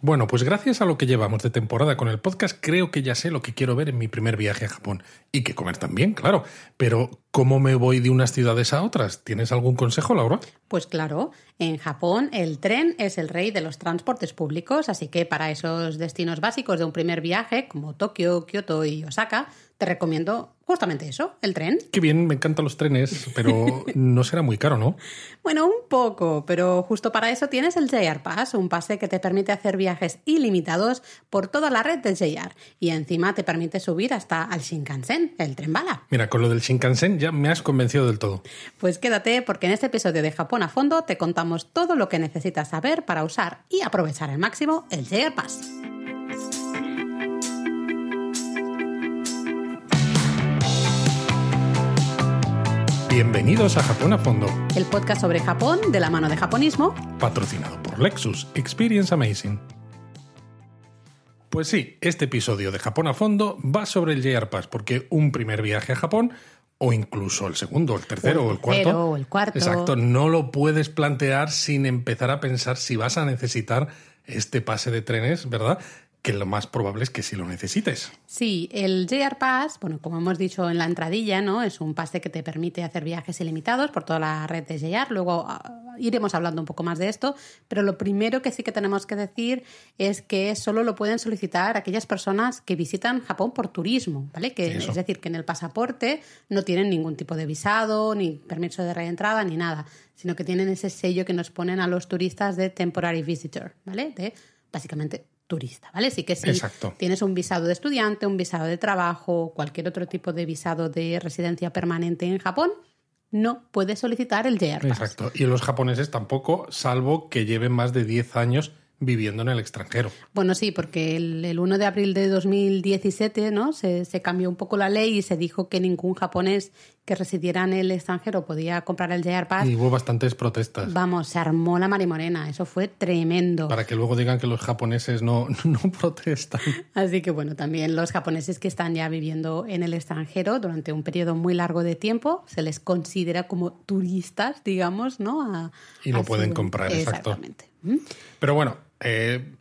Bueno, pues gracias a lo que llevamos de temporada con el podcast, creo que ya sé lo que quiero ver en mi primer viaje a Japón. Y que comer también, claro. Pero, ¿cómo me voy de unas ciudades a otras? ¿Tienes algún consejo, Laura? Pues claro, en Japón el tren es el rey de los transportes públicos, así que para esos destinos básicos de un primer viaje, como Tokio, Kioto y Osaka, te recomiendo justamente eso, el tren. Qué bien, me encantan los trenes, pero no será muy caro, ¿no? Bueno, un poco, pero justo para eso tienes el JR Pass, un pase que te permite hacer viajes ilimitados por toda la red del JR y encima te permite subir hasta al Shinkansen, el tren bala. Mira, con lo del Shinkansen ya me has convencido del todo. Pues quédate porque en este episodio de Japón a fondo te contamos todo lo que necesitas saber para usar y aprovechar al máximo el JR Pass. Bienvenidos a Japón a Fondo, El podcast sobre Japón de la mano de japonismo. patrocinado por Lexus Experience Amazing. Pues sí, este episodio de Japón a Fondo va sobre el JR Pass, porque un primer viaje a Japón, o incluso el segundo, el tercero o el cuarto, tercero o el cuarto. exacto, no lo puedes plantear sin empezar a pensar si vas a necesitar este pase de trenes, ¿verdad? Que lo más probable es que sí lo necesites. Sí, el JR Pass, bueno, como hemos dicho en la entradilla, ¿no? Es un pase que te permite hacer viajes ilimitados por toda la red de JR. Luego ah, iremos hablando un poco más de esto, pero lo primero que sí que tenemos que decir es que solo lo pueden solicitar aquellas personas que visitan Japón por turismo, ¿vale? Que, Eso. es decir, que en el pasaporte no tienen ningún tipo de visado, ni permiso de reentrada, ni nada, sino que tienen ese sello que nos ponen a los turistas de temporary visitor, ¿vale? De básicamente turista, ¿vale? Así que si Exacto. tienes un visado de estudiante, un visado de trabajo, cualquier otro tipo de visado de residencia permanente en Japón, no puedes solicitar el JR Pass. Exacto. Y los japoneses tampoco, salvo que lleven más de 10 años viviendo en el extranjero. Bueno, sí, porque el, el 1 de abril de 2017 ¿no? Se, se cambió un poco la ley y se dijo que ningún japonés que residiera en el extranjero podía comprar el JR Pass. Y hubo bastantes protestas. Vamos, se armó la marimorena, eso fue tremendo. Para que luego digan que los japoneses no, no protestan. Así que bueno, también los japoneses que están ya viviendo en el extranjero durante un periodo muy largo de tiempo, se les considera como turistas, digamos, ¿no? A- Y lo su- pueden comprar, exacto. Exactamente. ¿Mm? Pero bueno, eh,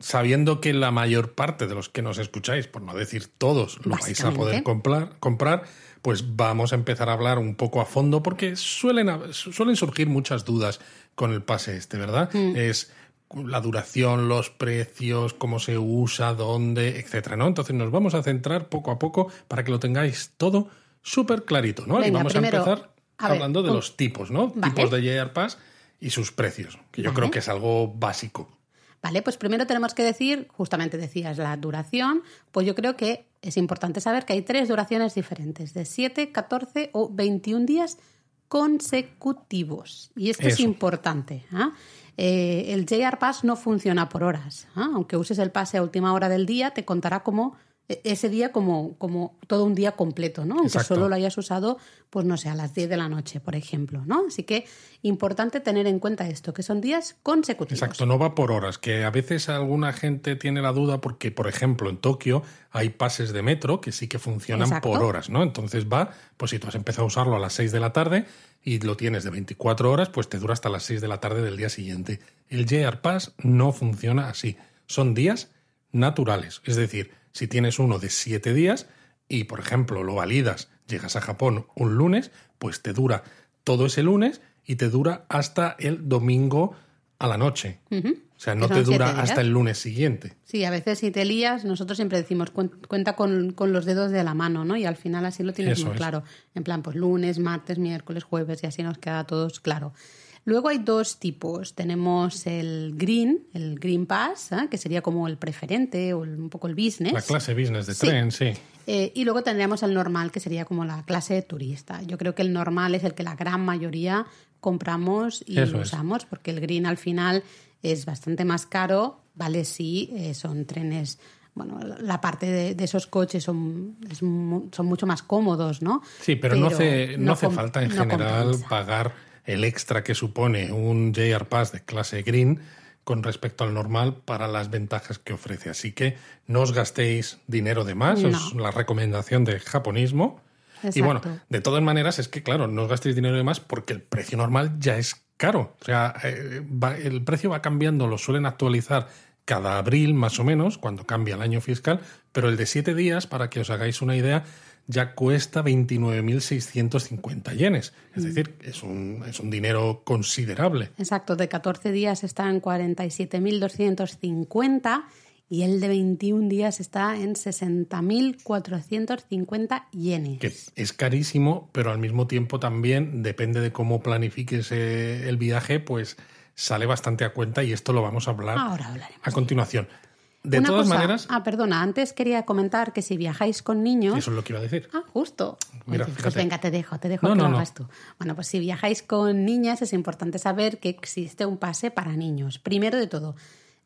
sabiendo que la mayor parte de los que nos escucháis, por no decir todos, lo vais a poder comprar, comprar, pues vamos a empezar a hablar un poco a fondo porque suelen, suelen surgir muchas dudas con el pase este, ¿verdad? Mm. Es la duración, los precios, cómo se usa, dónde, etcétera, ¿no? Entonces nos vamos a centrar poco a poco para que lo tengáis todo súper clarito, ¿no? y vamos primero, a empezar a ver, hablando de los tipos, ¿no? Vale. Tipos de JR Pass y sus precios, que yo Vale. creo que es algo básico. Vale, pues primero tenemos que decir, justamente decías la duración, pues yo creo que es importante saber que hay tres duraciones diferentes, de 7, 14 o 21 días consecutivos. Y esto es importante. ¿ah? Eh, el JR Pass no funciona por horas. ¿ah? Aunque uses el pase a última hora del día, te contará como ese día como, como todo un día completo, ¿no? Aunque Exacto. solo lo hayas usado, pues no sé, a las 10 de la noche, por ejemplo, ¿no? Así que importante tener en cuenta esto, que son días consecutivos. Exacto, no va por horas, que a veces alguna gente tiene la duda porque, por ejemplo, en Tokio hay pases de metro que sí que funcionan Exacto. por horas, ¿no? Entonces va, pues si tú has empezado a usarlo a las 6 de la tarde y lo tienes de 24 horas, pues te dura hasta las 6 de la tarde del día siguiente. El JR Pass no funciona así, son días naturales, es decir, si tienes uno de 7 días y, por ejemplo, lo validas, llegas a Japón un lunes, pues te dura todo ese lunes y te dura hasta el domingo a la noche. O sea, no te dura siete hasta el lunes siguiente. Sí, a veces si te lías, nosotros siempre decimos cuen- cuenta con, con los dedos de la mano, ¿no? Y al final así lo tienes Eso muy es. claro. En plan, pues lunes, martes, miércoles, jueves y así nos queda a todos claro. Luego hay dos tipos. Tenemos el green, el green pass, ¿eh? que sería como el preferente o el- un poco el business. La clase business de Sí. tren, sí. Eh, y luego tendríamos el normal, que sería como la clase turista. Yo creo que el normal es el que la gran mayoría compramos y Eso es. usamos, porque el green al final es bastante más caro, vale, sí, eh, son trenes, bueno, la parte de, de esos coches son, es son mucho más cómodos, ¿no? Sí, pero, no hace, no hace falta en no general compensa. pagar el extra que supone un JR Pass de clase green con respecto al normal para las ventajas que ofrece. Así que no os gastéis dinero de más, No. es la recomendación de japonismo. Y bueno, de todas maneras es que, claro, no os gastéis dinero de más porque el precio normal ya es caro. O sea, eh, va- el precio va cambiando, lo suelen actualizar cada abril más o menos, cuando cambia el año fiscal, pero el de siete días, para que os hagáis una idea, ya cuesta 29.650 yenes. Es decir, es un, es un dinero considerable. Exacto, de 14 días está en 47.250 y el de 21 días está en 60.450 yenes. Que es carísimo, pero al mismo tiempo también, depende de cómo planifiques eh, el viaje, pues sale bastante a cuenta y esto lo vamos a hablar Ahora a continuación. De Una todas cosa- maneras, Ah, perdona, antes quería comentar que si viajáis con niños... eso es lo que iba a decir. Ah, justo. Mira, Oye, pues fíjate. venga, te dejo, te dejo No, que no, lo no. hagas tú. Bueno, pues si viajáis con niñas es importante saber que existe un pase para niños. Primero de todo,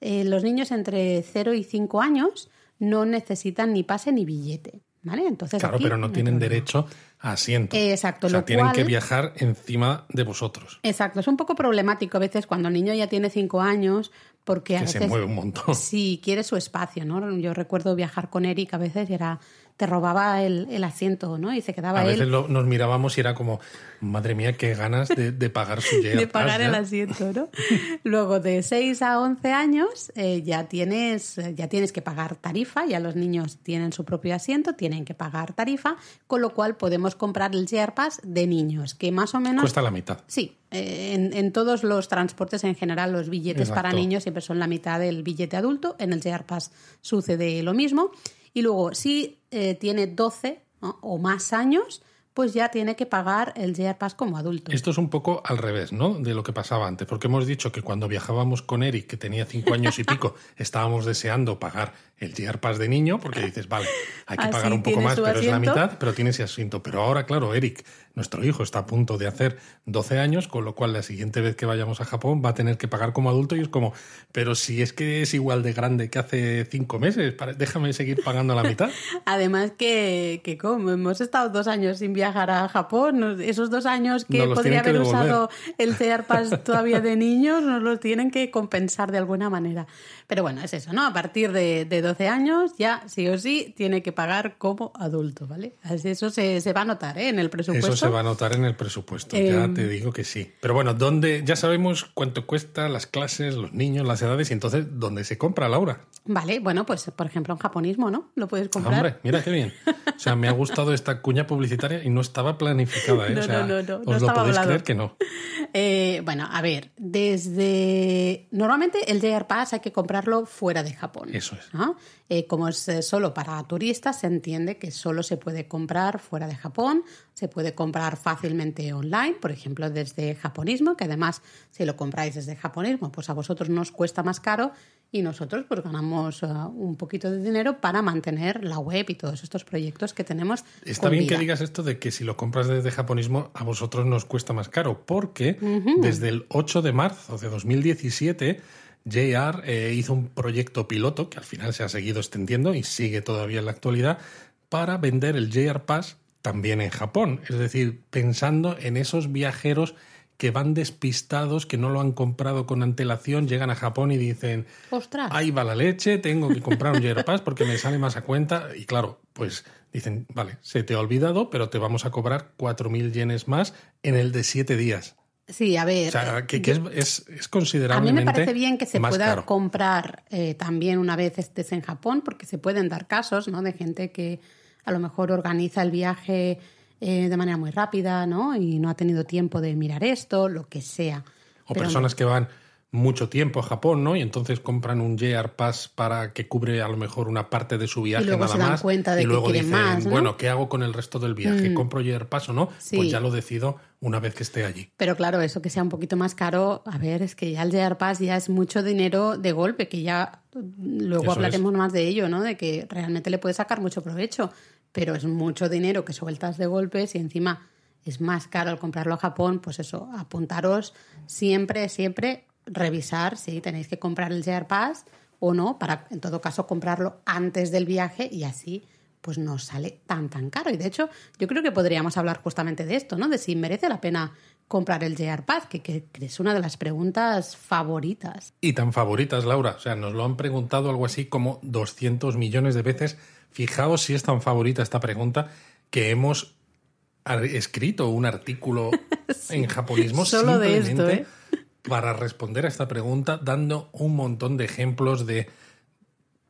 eh, los niños entre 0 y 5 años no necesitan ni pase ni billete. ¿Vale? Entonces, Claro, aquí pero no tienen problema. derecho a asiento. Exacto, O sea, lo tienen cual- que viajar encima de vosotros. Exacto, es un poco problemático a veces cuando el niño ya tiene 5 años porque a Que veces se mueve un montón. Sí, quiere su espacio, ¿no? Yo recuerdo viajar con Eric a veces y era te robaba el, el asiento, ¿no? Y se quedaba A él veces lo- nos mirábamos y era como, madre mía, qué ganas de, de pagar su de Year pagar Pass, el asiento, ¿no? Luego de 6 a 11 años eh, ya tienes ya tienes que pagar tarifa, ya los niños tienen su propio asiento, tienen que pagar tarifa, con lo cual podemos comprar el Gear Pass de niños, que más o menos Cuesta la mitad. Sí, eh, en, en todos los transportes en general los billetes para niños siempre son la mitad del billete adulto. En el Gear Pass sucede lo mismo. Y luego, si eh, tiene 12 ¿no? o más años, pues ya tiene que pagar el Pass como adulto. Esto es un poco al revés, ¿no? De lo que pasaba antes, porque hemos dicho que cuando viajábamos con Eric, que tenía cinco años y pico, estábamos deseando pagar el Gear Pass de niño, porque dices, vale, hay que Así pagar un poco más, pero es la mitad, pero tiene ese asiento. Pero ahora, claro, Eric, nuestro hijo, está a punto de hacer 12 años, con lo cual la siguiente vez que vayamos a Japón va a tener que pagar como adulto y es como, pero si es que es igual de grande que hace cinco meses, para- déjame seguir pagando la mitad. Además que, que como hemos estado dos años sin viajar a Japón, esos dos años que Nos podría que haber usado el Gear Pass todavía de niños, nos los tienen que compensar de alguna manera. Pero bueno, es eso, ¿no? A partir de, de 12 años ya sí o sí tiene que pagar como adulto, ¿vale? Eso se, se va a notar ¿eh? en el presupuesto. Eso se va a notar en el presupuesto, ya Em, te digo que sí. Pero bueno, ¿dónde, ya sabemos cuánto cuesta las clases, los niños, las edades y entonces, ¿dónde se compra, Laura? Vale, bueno, pues por ejemplo en japonismo, ¿no? Lo puedes comprar. Hombre, mira qué bien. O sea, me ha gustado esta cuña publicitaria y no estaba planificada, ¿eh? No, o sea, no, no, no, no os lo podéis hablado. creer que no. Eh, bueno, a ver, desde... Normalmente el JR Pass hay que comprarlo fuera de Japón. Eso es. ¿no? Eh, como es eh, solo para turistas, se entiende que solo se puede comprar fuera de Japón, se puede comprar fácilmente online, por ejemplo, desde Japonismo, que además si lo compráis desde Japonismo, pues a vosotros nos cuesta más caro y nosotros pues ganamos eh, un poquito de dinero para mantener la web y todos estos proyectos que tenemos. Está bien vida. que digas esto de que si lo compras desde japonismo a vosotros nos cuesta más caro, porque desde el 8 de marzo de 2017 JR eh, hizo un proyecto piloto que al final se ha seguido extendiendo y sigue todavía en la actualidad para vender el JR Pass también en Japón, es decir, pensando en esos viajeros que van despistados, que no lo han comprado con antelación, llegan a Japón y dicen, Ostras. ahí va la leche, tengo que comprar un Year Pass porque me sale más a cuenta. Y claro, pues dicen, vale, se te ha olvidado, pero te vamos a cobrar 4.000 yenes más en el de 7 días. Sí, a ver. O sea, que, que es, es, A mí me parece bien que se pueda caro. comprar eh, también una vez estés en Japón, porque se pueden dar casos, ¿no? De gente que a lo mejor organiza el viaje eh, de manera muy rápida, ¿no? Y no ha tenido tiempo de mirar esto, lo que sea. O Pero personas que van mucho tiempo a Japón, ¿no? Y entonces compran un JR Pass para que cubre a lo mejor una parte de su viaje luego nada se dan más. cuenta de y que luego dicen, más, ¿no? Mm. bueno, ¿qué hago con el resto del viaje? ¿Compro JR Pass o no? Sí. Pues ya lo decido una vez que esté allí. Pero claro, eso que sea un poquito más caro, a ver, es que ya el JR Pass ya es mucho dinero de golpe, que ya mm, luego Eso hablaremos más de ello, ¿no? De que realmente le puedes sacar mucho provecho, pero es mucho dinero que sueltas de golpes y encima es más caro al comprarlo a Japón, pues eso, apuntaros siempre, siempre, revisar si tenéis que comprar el JR Pass o no, para en todo caso comprarlo antes del viaje y así pues no sale tan tan caro. Y de hecho, yo creo que podríamos hablar justamente de esto, ¿no? De si merece la pena comprar el JR Pass, que, que- que es una de las preguntas favoritas. Y tan favoritas, Laura. O sea, nos lo han preguntado algo así como 200 millones de veces. Fijaos si es tan favorita esta pregunta que hemos escrito un artículo en japonismo Solo de esto, simplemente ¿eh? Para responder a esta pregunta dando un montón de ejemplos de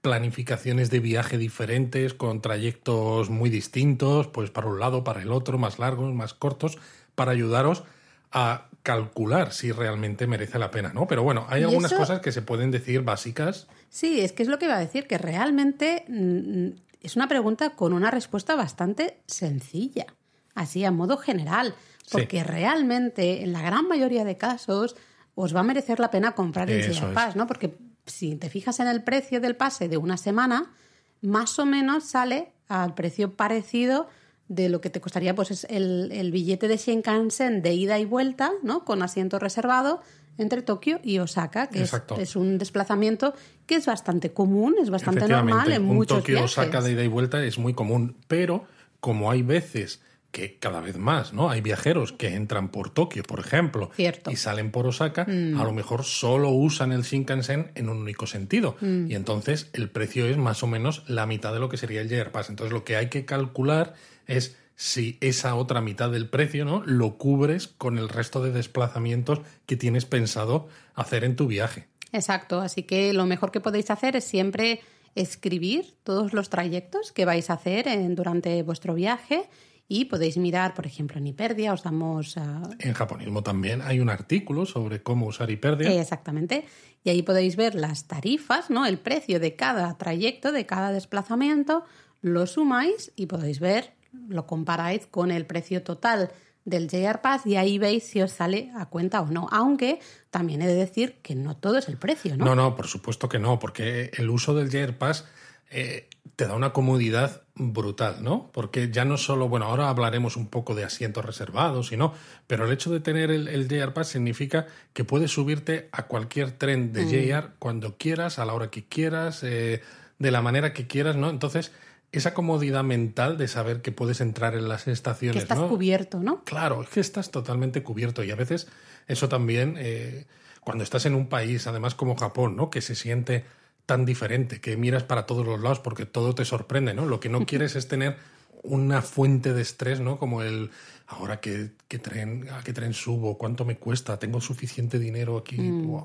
planificaciones de viaje diferentes, con trayectos muy distintos, pues para un lado, para el otro, más largos, más cortos, para ayudaros a calcular si realmente merece la pena, ¿no? Pero bueno, hay algunas cosas que se pueden decir básicas. Sí, es que es lo que iba a decir, que realmente mm, es una pregunta con una respuesta bastante sencilla, así a modo general, porque realmente en la gran mayoría de casos os va a merecer la pena comprar el Pass, ¿no? Porque si te fijas en el precio del pase de una semana, más o menos sale al precio parecido de lo que te costaría pues es el, billete de Shinkansen de ida y vuelta, ¿no? Con asiento reservado entre Tokio y Osaka, que es, un desplazamiento que es bastante común, es bastante normal en muchos Tokio Osaka de ida y vuelta es muy común, pero como hay veces que cada vez más, ¿no? Hay viajeros que entran por Tokio, por ejemplo, y salen por Osaka, mm. a lo mejor solo usan el Shinkansen en un único sentido. Mm. Y entonces el precio es más o menos la mitad de lo que sería el JR Pass. Entonces lo que hay que calcular es si esa otra mitad del precio, ¿no? Lo cubres con el resto de desplazamientos que tienes pensado hacer en tu viaje. Exacto. Así que lo mejor que podéis hacer es siempre escribir todos los trayectos que vais a hacer durante vuestro viaje y podéis mirar, por ejemplo, en Hiperdia, os damos... En japonismo también hay un artículo sobre cómo usar Hiperdia. exactamente. Y ahí podéis ver las tarifas, ¿no? El precio de cada trayecto, de cada desplazamiento, lo sumáis y podéis ver, lo comparáis con el precio total del JR Pass y ahí veis si os sale a cuenta o no. Aunque también he de decir que no todo es el precio, ¿no? No, no, por supuesto que no, porque el uso del JR Pass eh, te da una comodidad brutal, ¿no? Porque ya no solo, bueno, ahora hablaremos un poco de asientos reservados y no, pero el hecho de tener el, el JR Pass significa que puedes subirte a cualquier tren de mm. JR cuando quieras, a la hora que quieras, eh, de la manera que quieras, ¿no? Entonces, esa comodidad mental de saber que puedes entrar en las estaciones. Que estás cubierto, ¿no? Claro, es que estás totalmente cubierto y a veces eso también, eh, cuando estás en un país, además como Japón, ¿no? Que se siente tan diferente, que miras para todos los lados porque todo te sorprende, ¿no? Lo que no quieres es tener una fuente de estrés, ¿no? Como el ahora que, tren, a qué tren subo, cuánto me cuesta, tengo suficiente dinero aquí. Mm.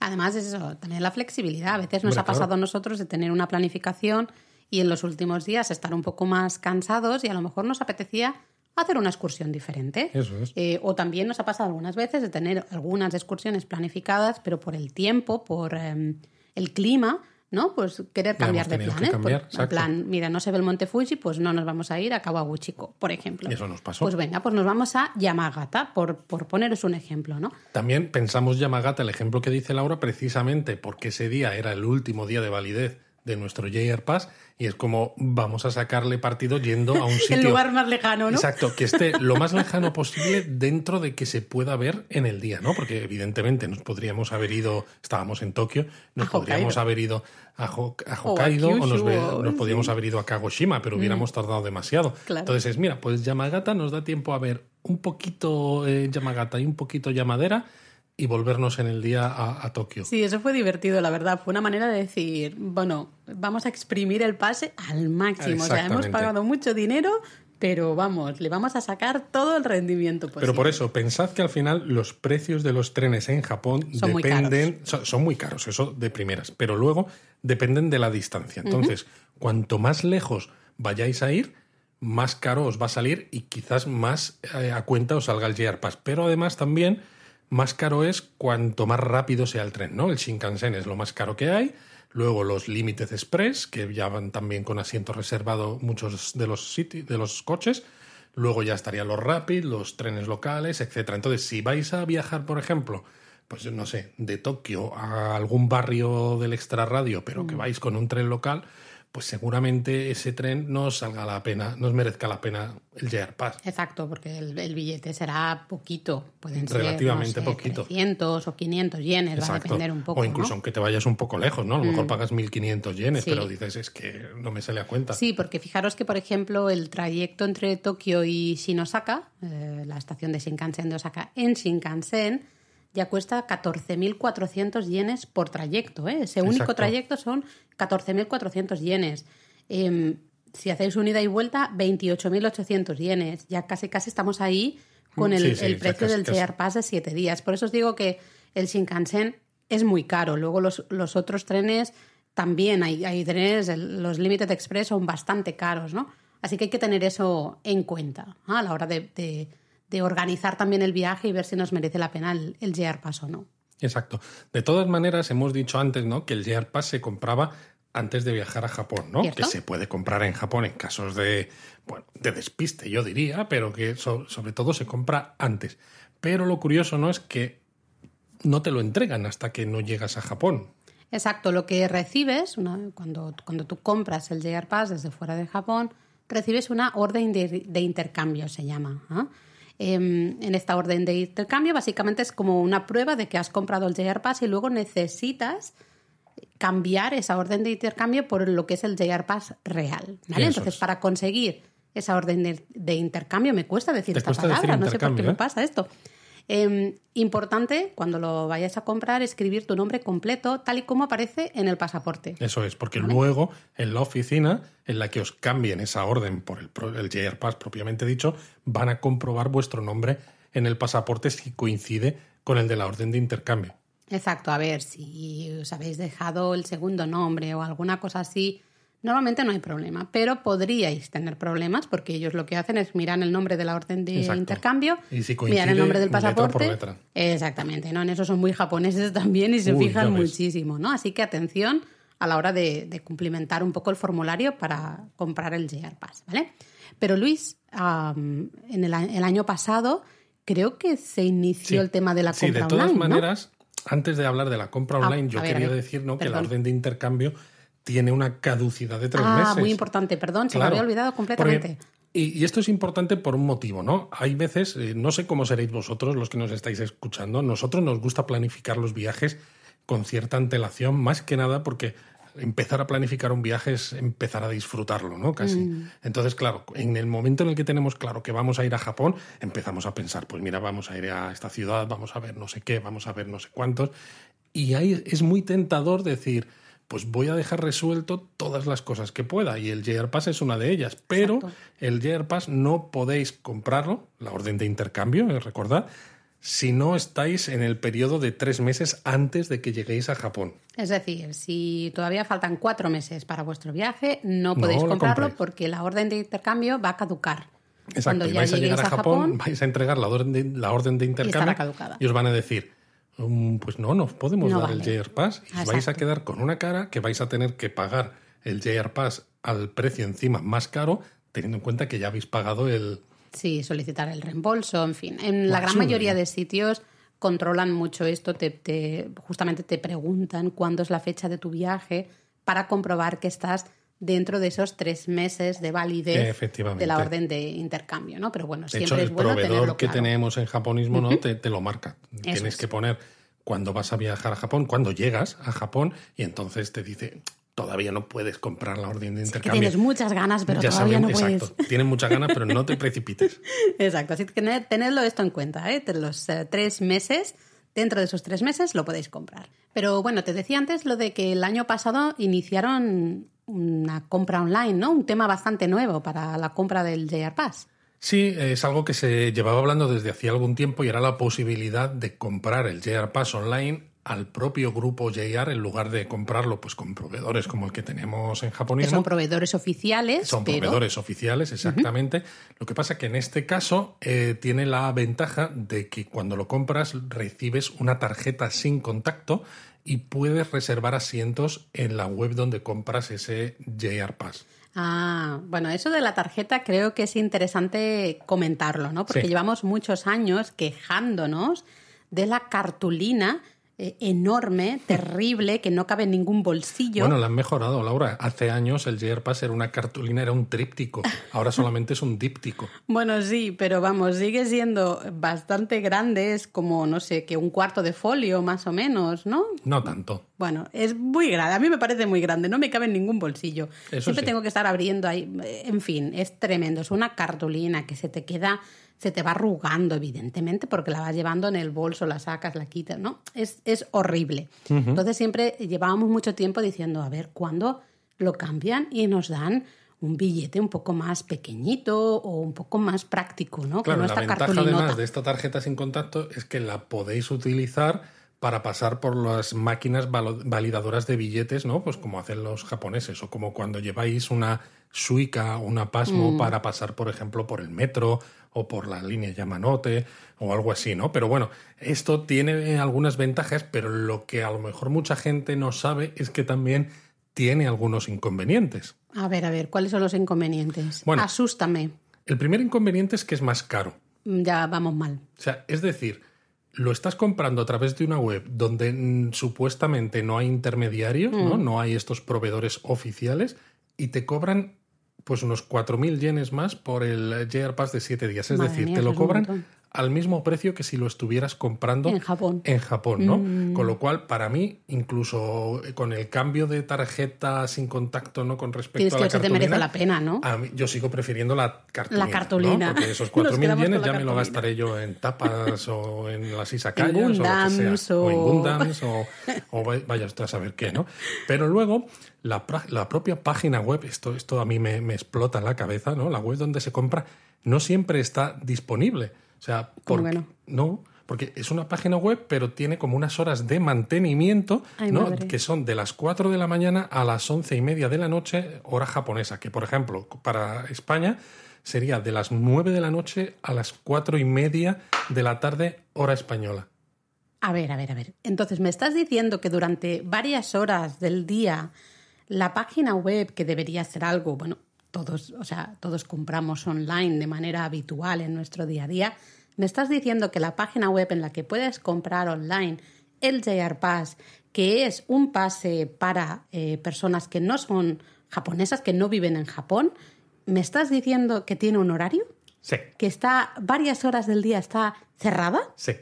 Además es eso, tener la flexibilidad. A veces nos ha pasado a nosotros de tener una planificación y en los últimos días estar un poco más cansados y a lo mejor nos apetecía hacer una excursión diferente. Eso es. Eh, o también nos ha pasado algunas veces de tener algunas excursiones planificadas, pero por el tiempo, por... Em, el clima, ¿no? Pues querer cambiar de planes. Cambiar, en plan, mira, no se ve el monte Fuji, pues no nos vamos a ir a Kawaguchiko, por ejemplo. Eso nos pasó. Pues venga, pues nos vamos a Yamagata, por, por poneros un ejemplo, ¿no? También pensamos Yamagata, el ejemplo que dice Laura, precisamente porque ese día era el último día de validez de nuestro JR Pass y es como vamos a sacarle partido yendo a un sitio. el lugar más lejano, ¿no? Exacto, que esté lo más lejano posible dentro de que se pueda ver en el día, ¿no? Porque evidentemente nos podríamos haber ido, estábamos en Tokio, nos podríamos haber ido a, Hokkaido o, nos, podríamos haber ido a Kagoshima, pero mm. hubiéramos tardado demasiado. Entonces es, mira, pues Yamagata nos da tiempo a ver un poquito eh, Yamagata y un poquito Yamadera y volvernos en el día a, Tokio. Sí, eso fue divertido, la verdad. Fue una manera de decir, bueno, vamos a exprimir el pase al máximo. O sea, hemos pagado mucho dinero, pero vamos, le vamos a sacar todo el rendimiento posible. Pero por eso, pensad que al final los precios de los trenes en Japón dependen, son, muy caros, eso de primeras, pero luego dependen de la distancia. Entonces, cuanto más lejos vayáis a ir, más caro os va a salir y quizás más eh, a cuenta os salga el JR Pass. Pero además también más caro es cuanto más rápido sea el tren, ¿no? El Shinkansen es lo más caro que hay. Luego los Limited Express, que ya van también con asiento reservado muchos de los, de los coches. Luego ya estarían los Rapid, los trenes locales, etc. Entonces, si vais a viajar, por ejemplo, pues no sé, de Tokio a algún barrio del extrarradio, pero que mm. vais con un tren local, pues seguramente ese tren no salga la pena, no merezca la pena el JR Pass. Exacto, porque el, billete será poquito, pueden ser relativamente poquito. 300 o 500 yenes, va a depender un poco. O incluso aunque te vayas un poco lejos, ¿no? A lo mejor mm. pagas 1500 yenes, pero dices es que no me sale a cuenta. Sí, porque fijaros que, por ejemplo, el trayecto entre Tokio y Shinosaka, eh, la estación de Shinkansen de Osaka en Shinkansen, ya cuesta 14.400 yenes por trayecto. ¿eh? Ese único trayecto son 14.400 yenes. Em, si hacéis un ida y vuelta, 28.800 yenes. Ya casi casi estamos ahí con el, precio del casi. Pass de 7 días. Por eso os digo que el Shinkansen es muy caro. Luego los, los otros trenes también, hay, hay trenes, los Limited Express son bastante caros, ¿no? Así que hay que tener eso en cuenta a la hora de, de- de organizar también el viaje y ver si nos merece la pena el, el JR Pass o no. Exacto. De todas maneras, hemos dicho antes, ¿no? Que el JR Pass se compraba antes de viajar a Japón, ¿no? ¿Cierto? Que se puede comprar en Japón en casos de, bueno, de despiste, yo diría, pero que so- sobre todo se compra antes. Pero lo curioso, ¿no? Es que no te lo entregan hasta que no llegas a Japón. Exacto, lo que recibes cuando, cuando tú compras el JR Pass desde fuera de Japón, recibes una orden de, de intercambio, se llama. ¿ah? Em, en esta orden de intercambio, básicamente es como una prueba de que has comprado el JR Pass y luego necesitas cambiar esa orden de intercambio por lo que es el JR Pass real. ¿vale? Eso Entonces, es. para conseguir esa orden de, de intercambio, me cuesta decir esta cuesta decir palabra, no sé por qué me ¿eh? pasa esto. Eh, importante, cuando lo vayas a comprar, escribir tu nombre completo tal y como aparece en el pasaporte. Eso es, porque luego en la oficina en la que os cambien esa orden por el, el JR Pass propiamente dicho, van a comprobar vuestro nombre en el pasaporte si coincide con el de la orden de intercambio. Exacto, a ver, si os habéis dejado el segundo nombre o alguna cosa así, normalmente no hay problema, pero podríais tener problemas porque ellos lo que hacen es mirar el nombre de la orden de Exacto. intercambio, Y si miran el nombre del letra por pasaporte. letra. Exactamente, ¿no? En eso son muy japoneses también y se Uy, fijan muchísimo, ¿no? Así que atención a la hora de, de cumplimentar un poco el formulario para comprar el JR Pass, ¿vale? Pero Luis, am, en el, el año pasado creo que se inició Sí. el tema de la Sí, compra de todas online, ¿no? Antes de hablar de la compra Ah, online, yo ver, quería decir ¿no? que la orden de intercambio tiene una caducidad de tres ah, meses. muy importante, perdón, se me había olvidado completamente. porque- y, y esto es importante por un motivo, ¿no? Hay veces, eh, no sé cómo seréis vosotros los que nos estáis escuchando, nosotros nos gusta planificar los viajes con cierta antelación, más que nada porque empezar a planificar un viaje es empezar a disfrutarlo, ¿no? Casi. Mm. Entonces, claro, en el momento en el que tenemos claro que vamos a ir a Japón, empezamos a pensar, pues mira, vamos a ir a esta ciudad, vamos a ver no sé qué, vamos a ver no sé cuántos. Y ahí es muy tentador decir, pues voy a dejar resuelto todas las cosas que pueda. Y el JR Pass es una de ellas. Pero Exacto. el JR Pass no podéis comprarlo, la orden de intercambio, eh, recordad, si no estáis en el periodo de tres meses antes de que lleguéis a Japón. Es decir, si todavía faltan cuatro meses para vuestro viaje, no podéis lo comprarlo porque la orden de intercambio va a caducar. Exacto, Cuando y ya a llegar a Japón, vais a entregar la orden de, la orden de intercambio caducada. y os van a decir, "Mm, pues no, no os podemos No dar el. JR Pass y os vais a quedar con una cara que vais a tener que pagar el JR Pass al precio encima más caro, teniendo en cuenta que ya habéis pagado el... Sí, solicitar el reembolso, en fin. En la gran mayoría de sitios controlan mucho esto, te, te- justamente te preguntan cuándo es la fecha de tu viaje para comprobar que estás dentro de esos tres meses de validez de la orden de intercambio, ¿no? Pero bueno, De siempre hecho, es el bueno proveedor tenerlo que claro. tenemos en japonismo ¿no? te, te lo marca. Tienes es. que poner cuando vas a viajar a Japón, cuando llegas a Japón, y entonces te dice, todavía no puedes comprar la orden de intercambio. tienes muchas ganas, pero Ya todavía saben, no puedes. exacto. Tienen muchas ganas, pero no te precipites. Exacto, así que tened- tenedlo esto en cuenta, ¿eh? Los eh, tres meses, dentro de esos tres meses lo podéis comprar. Pero bueno, te decía antes lo de que el año pasado iniciaron una compra online, ¿no? Un tema bastante nuevo para la compra del JR Pass. Sí, es algo que se llevaba hablando desde hacía algún tiempo y era la posibilidad de comprar el JR Pass online al propio grupo JR en lugar de comprarlo pues con proveedores como el que tenemos en Que japonismo. son proveedores oficiales, Son pero proveedores oficiales, exactamente. Lo que pasa que en este caso eh, tiene la ventaja de que cuando lo compras recibes una tarjeta sin contacto y puedes reservar asientos en la web donde compras ese JR Pass. Ah, bueno, eso de la tarjeta creo que es interesante comentarlo, ¿no? Porque Sí. llevamos muchos años quejándonos de la cartulina enorme, terrible, que no cabe en ningún bolsillo. Bueno, la han mejorado, Laura. Hace años el JR Pass era una cartulina, era un tríptico. Ahora solamente es un díptico. Bueno, sí, pero vamos, sigue siendo bastante grande, es como, no sé, que un cuarto de folio más o menos, ¿no? No tanto. Bueno, es muy grande, a mí me parece muy grande, no me cabe en ningún bolsillo. Eso Siempre sí. tengo que estar abriendo ahí, en fin, es tremendo, es una cartulina que se te queda, se te va arrugando, evidentemente, porque la vas llevando en el bolso, la sacas, la quitas, ¿no? Es, es horrible. Entonces siempre llevábamos mucho tiempo diciendo, a ver, ¿cuándo lo cambian y nos dan un billete un poco más pequeñito o un poco más práctico, ¿no? Claro, que no la esta ventaja además de esta tarjeta sin contacto es que la podéis utilizar para pasar por las máquinas validadoras de billetes, ¿no? Pues como hacen los japoneses, o como cuando lleváis una Suica o una Pasmo mm. para pasar, por ejemplo, por el metro o por la línea Yamanote o algo así, ¿no? Pero bueno, esto tiene algunas ventajas, pero lo que a lo mejor mucha gente no sabe es que también tiene algunos inconvenientes. A ver, a ver, ¿cuáles son los inconvenientes? Bueno, Asústame. El primer inconveniente es que es más caro. Ya vamos mal. O sea, es decir, lo estás comprando a través de una web donde mm, supuestamente no hay intermediarios, ¿no? Mm. no hay estos proveedores oficiales y te cobran pues unos 4.000 yenes más por el JR Pass de 7 días. Es decir, te lo cobran al mismo precio que si lo estuvieras comprando en Japón. En Japón, ¿no? Mm. Con lo cual, para mí, incluso con el cambio de tarjeta sin contacto, ¿no? Con respecto a la que cartulina, te merece la pena, ¿no? yo sigo prefiriendo la cartulina. La cartulina. Porque esos 4.000 yenes ya me lo gastaré yo en tapas o en las isakayas o lo que sea. O, en Gundams o, o vaya usted a saber qué, ¿no? Pero luego, la, la propia página web, esto, esto a mí me, me explota en la cabeza, ¿no? La web donde se compra no siempre está disponible. O sea, ¿Cómo no? porque es una página web, pero tiene como unas horas de mantenimiento, ¿no? que son de las 4 de la mañana a las once y media de la noche, hora japonesa, que por ejemplo, para España sería de las 9 de la noche a las cuatro y media de la tarde, hora española. A ver, a ver, a ver. Entonces, ¿me estás diciendo que durante varias horas del día la página web, que debería ser algo, bueno, todos, o sea, todos compramos online de manera habitual en nuestro día a día, me estás diciendo que la página web en la que puedes comprar online el JR Pass, que es un pase para eh, personas que no son japonesas, que no viven en Japón, ¿me estás diciendo que tiene un horario? Sí. ¿Que está varias horas del día está cerrada? Sí.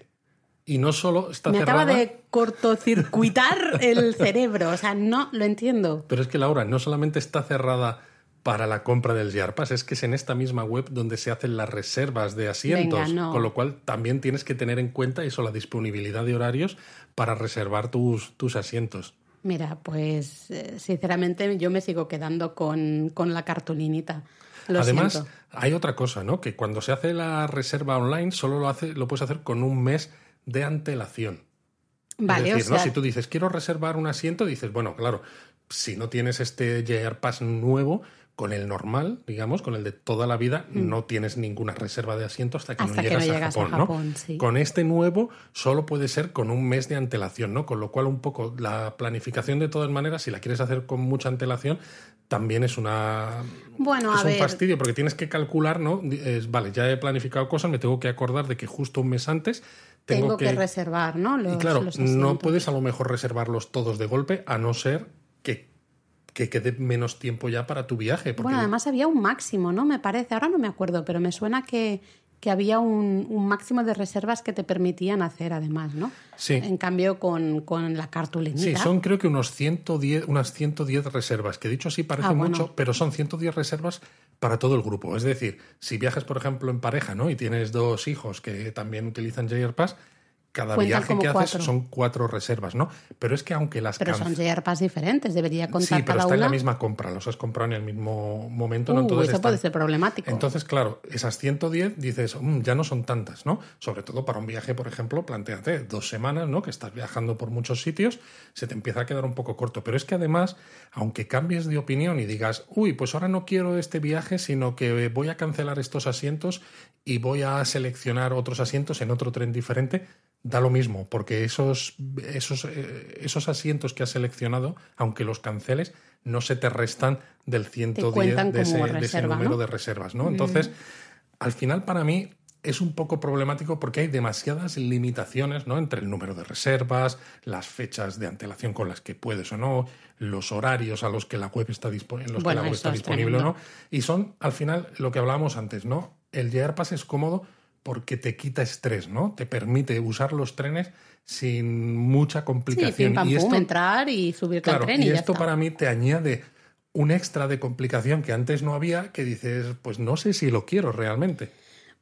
Y no solo está Me cerrada. Me acaba de cortocircuitar el cerebro, o sea, no lo entiendo. Pero es que Laura, no solamente está cerrada para la compra del Yarpass. Es que es en esta misma web donde se hacen las reservas de asientos, con lo cual también tienes que tener en cuenta eso, la disponibilidad de horarios para reservar tus, tus asientos. Mira, pues eh, sinceramente yo me sigo quedando con, la cartulinita. Además, hay otra cosa, ¿no? Que cuando se hace la reserva online solo lo, hace, lo puedes hacer con un mes de antelación. Vale, es decir, ¿no? si tú dices quiero reservar un asiento, dices, bueno, claro, si no tienes este JR Pass nuevo, con el normal, digamos, con el de toda la vida, mm. no tienes ninguna reserva de asiento hasta que, no, llegas a Japón. Con este nuevo solo puede ser con un mes de antelación, ¿no? Con lo cual un poco la planificación de todas maneras, si la quieres hacer con mucha antelación, también es una bueno, es un fastidio porque tienes que calcular, ¿no? Es, vale, ya he planificado cosas, me tengo que acordar de que justo un mes antes tengo, que... reservar, ¿no? y claro, no puedes a lo mejor reservarlos todos de golpe, a no ser que que quede menos tiempo ya para tu viaje. Bueno, además había un máximo, ¿no? Me parece, ahora no me acuerdo, pero me suena que, que había un, un, máximo de reservas que te permitían hacer además, ¿no? Sí. En cambio, con, con la cartulinita. Sí, son creo que unos 110, unas 110 reservas, que dicho así parece ah, mucho, pero son 110 reservas para todo el grupo. Es decir, si viajas, por ejemplo, en pareja, ¿no? Y tienes dos hijos que también utilizan JR Pass, cada viaje que haces son cuatro reservas, ¿no? Pero es que aunque las Pero son JRPAS diferentes, debería contar Sí, pero está en la misma compra, los has comprado en el mismo momento, ¿no? Uh, Entonces eso puede ser problemático. Entonces, claro, esas 110 dices, mm, ya no son tantas, ¿no? Sobre todo para un viaje, por ejemplo, planteate dos semanas, ¿no? Que estás viajando por muchos sitios, se te empieza a quedar un poco corto. Pero es que además, aunque cambies de opinión y digas, uy, pues ahora no quiero este viaje, sino que voy a cancelar estos asientos y voy a seleccionar otros asientos en otro tren diferente, da lo mismo, porque esos, esos, eh, esos asientos que has seleccionado, aunque los canceles, no se te restan del 110 de ese, número de reservas, ¿no? Entonces, al final para mí es un poco problemático porque hay demasiadas limitaciones, ¿no? Entre el número de reservas, las fechas de antelación con las que puedes o no, los horarios a los que la web está, disponible los que la web está disponible o no. Y son, al final, lo que hablábamos antes, ¿no? El llegar Pass es cómodo porque te quita estrés, ¿no? Te permite usar los trenes sin mucha complicación. Sí, y esto, entrar y subirte al tren y, y esto para mí te añade un extra de complicación que antes no había, que dices, pues no sé si lo quiero realmente.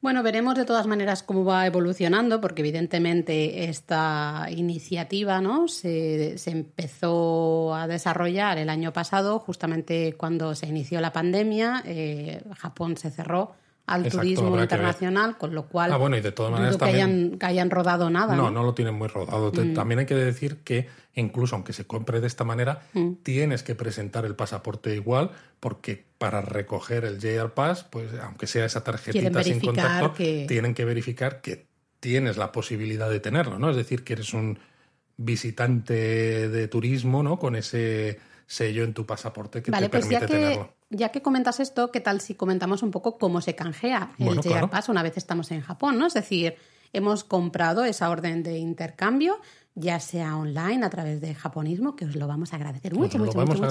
Bueno, veremos de todas maneras cómo va evolucionando, porque evidentemente esta iniciativa ¿no? se, se, empezó a desarrollar el año pasado, justamente cuando se inició la pandemia. Eh, Japón se cerró al Exacto, turismo internacional, con lo cual Ah, bueno, y de todas dudo maneras que, también- hayan, que hayan rodado nada. No, ¿no? no lo tienen muy rodado. Te- También hay que decir que incluso aunque se compre de esta manera, tienes que presentar el pasaporte igual porque para recoger el JR Pass, pues aunque sea esa tarjetita sin contacto, que- tienen que verificar que tienes la posibilidad de tenerlo, ¿no? Es decir, que eres un visitante de turismo, ¿no? Con ese sello en tu pasaporte que Vale, te pues permite ya que, tenerlo. Ya que comentas esto, ¿qué tal si comentamos un poco cómo se canjea el Bueno, JR claro. Pass una vez estamos en Japón? ¿no? Es decir, hemos comprado esa orden de intercambio, ya sea online a través de japonismo, que os lo vamos a agradecer mucho, mucho, mucho,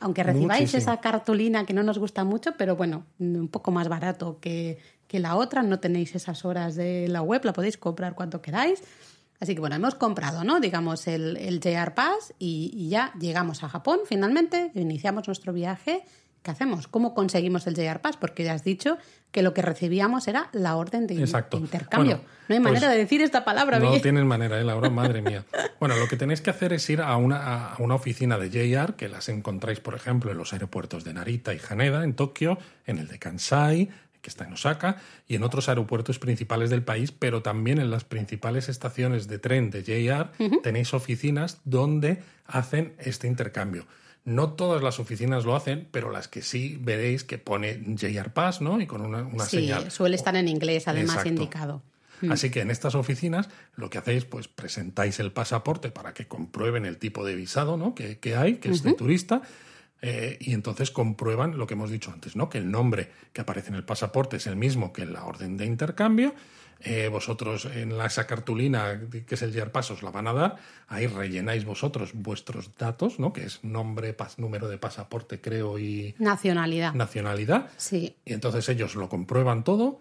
Aunque recibáis muchísimo. esa cartulina que no nos gusta mucho, pero bueno, un poco más barato que, que la otra, no tenéis esas horas de la web, la podéis comprar cuando queráis. Así que bueno, hemos comprado, ¿no? Digamos, el, el JR Pass y, y ya llegamos a Japón finalmente, iniciamos nuestro viaje. ¿Qué hacemos? ¿Cómo conseguimos el JR Pass? Porque ya has dicho que lo que recibíamos era la orden de, Exacto. intercambio. Bueno, no hay pues manera de decir esta palabra No bien. tienes manera, ¿eh, Laura? Madre mía. Bueno, lo que tenéis que hacer es ir a una, a una oficina de JR, que las encontráis, por ejemplo, en los aeropuertos de Narita y Haneda, en Tokio, en el de Kansai, que está en Osaka, y en otros aeropuertos principales del país, pero también en las principales estaciones de tren de JR tenéis oficinas donde hacen este intercambio. No todas las oficinas lo hacen, pero las que sí veréis que pone JR Pass, ¿no? Y con una, una sí, señal. suele estar en inglés, además Exacto. indicado. Así que en estas oficinas lo que hacéis, pues presentáis el pasaporte para que comprueben el tipo de visado ¿no? que, que hay, que es de turista, eh, y entonces comprueban lo que hemos dicho antes, ¿no? que el nombre que aparece en el pasaporte es el mismo que en la orden de intercambio. Eh, vosotros en la, esa cartulina que es el JR os la van a dar, ahí rellenáis vosotros vuestros datos, ¿no? que es nombre, pas- número de pasaporte, creo, y Nacionalidad. nacionalidad. Sí. Y entonces ellos lo comprueban todo,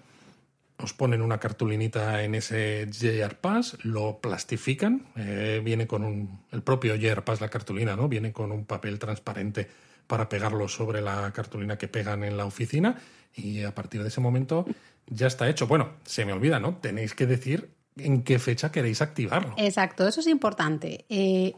os ponen una cartulinita en ese JR Pass, lo plastifican, eh, viene con un, el propio JR Pass, la cartulina, ¿no? Viene con un papel transparente para pegarlo sobre la cartulina que pegan en la oficina y a partir de ese momento ya está hecho. Bueno, se me olvida, ¿no? Tenéis que decir en qué fecha queréis activarlo. Exacto, eso es importante. Eh,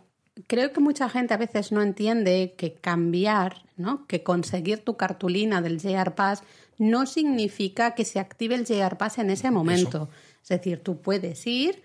creo que mucha gente a veces no entiende que cambiar, ¿no? que conseguir tu cartulina del JR Pass no significa que se active el JR Pass en ese momento. Es decir, tú puedes ir,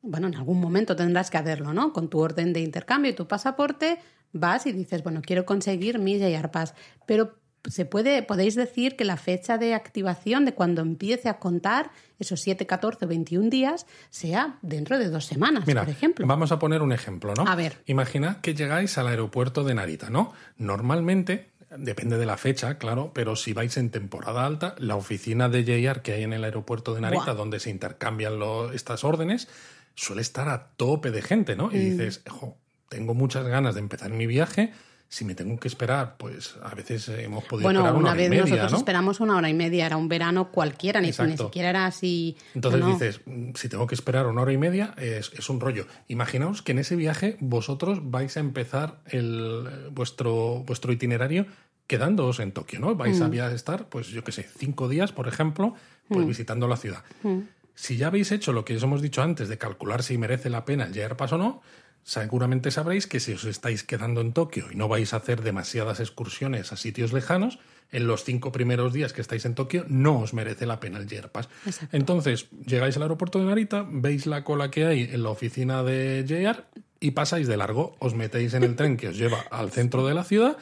bueno, en algún momento tendrás que hacerlo, ¿no? Con tu orden de intercambio y tu pasaporte, vas y dices, bueno, quiero conseguir mi JR Pass. Pero se puede, podéis decir que la fecha de activación de cuando empiece a contar esos 7, 14 o 21 días sea dentro de dos semanas, Mira, por ejemplo. vamos a poner un ejemplo, ¿no? A ver. Imaginad que llegáis al aeropuerto de Narita, ¿no? Normalmente, depende de la fecha, claro, pero si vais en temporada alta, la oficina de JR que hay en el aeropuerto de Narita, donde se intercambian lo- estas órdenes, suele estar a tope de gente, ¿no? Y Mm. dices, "Jo, tengo muchas ganas de empezar mi viaje. Si me tengo que esperar, pues a veces hemos podido Bueno, esperar una, una hora y vez media, nosotros ¿no? esperamos una hora y media, era un verano cualquiera, ni, siquiera era así. Entonces no, dices, "Mm, si tengo que esperar una hora y media, es, es un rollo. Imaginaos que en ese viaje vosotros vais a empezar el, vuestro, vuestro itinerario quedándoos en Tokio, ¿no? Vais Mm. a via- estar, pues yo qué sé, cinco días, por ejemplo, pues visitando la ciudad. Mm. Si ya habéis hecho lo que os hemos dicho antes de calcular si merece la pena el JR Pass o no, seguramente sabréis que si os estáis quedando en Tokio y no vais a hacer demasiadas excursiones a sitios lejanos, en los cinco primeros días que estáis en Tokio no os merece la pena el. Exacto. Entonces, llegáis al aeropuerto de Narita, veis la cola que hay en la oficina de JR y pasáis de largo, os metéis en el tren que os lleva al centro de la ciudad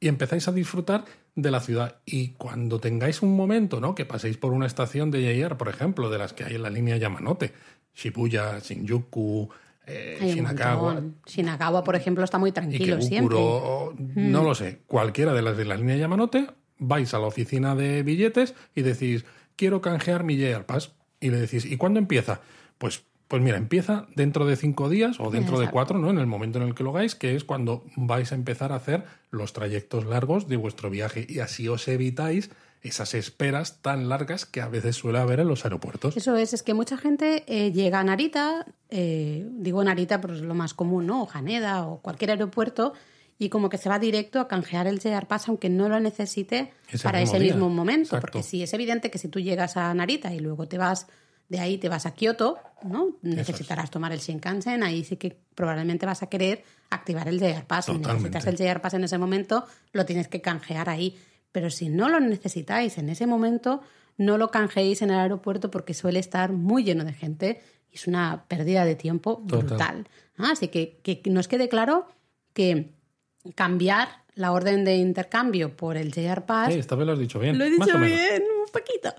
y empezáis a disfrutar de la ciudad. Y cuando tengáis un momento, ¿no? Que paséis por una estación de JR, por ejemplo, de las que hay en la línea Yamanote, Shibuya, Shinjuku, eh, por ejemplo, está muy tranquilo Ikebukuro, siempre. o- no lo sé, cualquiera de las de la línea Yamanote, vais a la oficina de billetes y decís, quiero canjear mi JR Pass. Y le decís, ¿y cuándo empieza? Pues, pues mira, empieza dentro de cinco días o dentro de cuatro, ¿no? En el momento en el que lo hagáis, que es cuando vais a empezar a hacer los trayectos largos de vuestro viaje. Y así os evitáis esas esperas tan largas que a veces suele haber en los aeropuertos. Eso es, es que mucha gente eh, llega a Narita, eh, digo Narita, pero es lo más común, ¿no? O Haneda o cualquier aeropuerto, y como que se va directo a canjear el JR Pass, aunque no lo necesite Ese para mismo ese día. mismo momento. Exacto. Porque sí, es evidente que si tú llegas a Narita y luego te vas de ahí, te vas a Kioto, ¿no? Necesitarás tomar el Shinkansen, ahí sí que probablemente vas a querer activar el JR Pass. Si necesitas el JR Pass en ese momento, lo tienes que canjear ahí. Pero si no lo necesitáis en ese momento, no lo canjeéis en el aeropuerto porque suele estar muy lleno de gente y es una pérdida de tiempo brutal. Ah, así que que nos quede claro que cambiar la orden de intercambio por el JR Pass. Esta vez lo has dicho bien. Lo he más dicho o menos. bien, un poquito.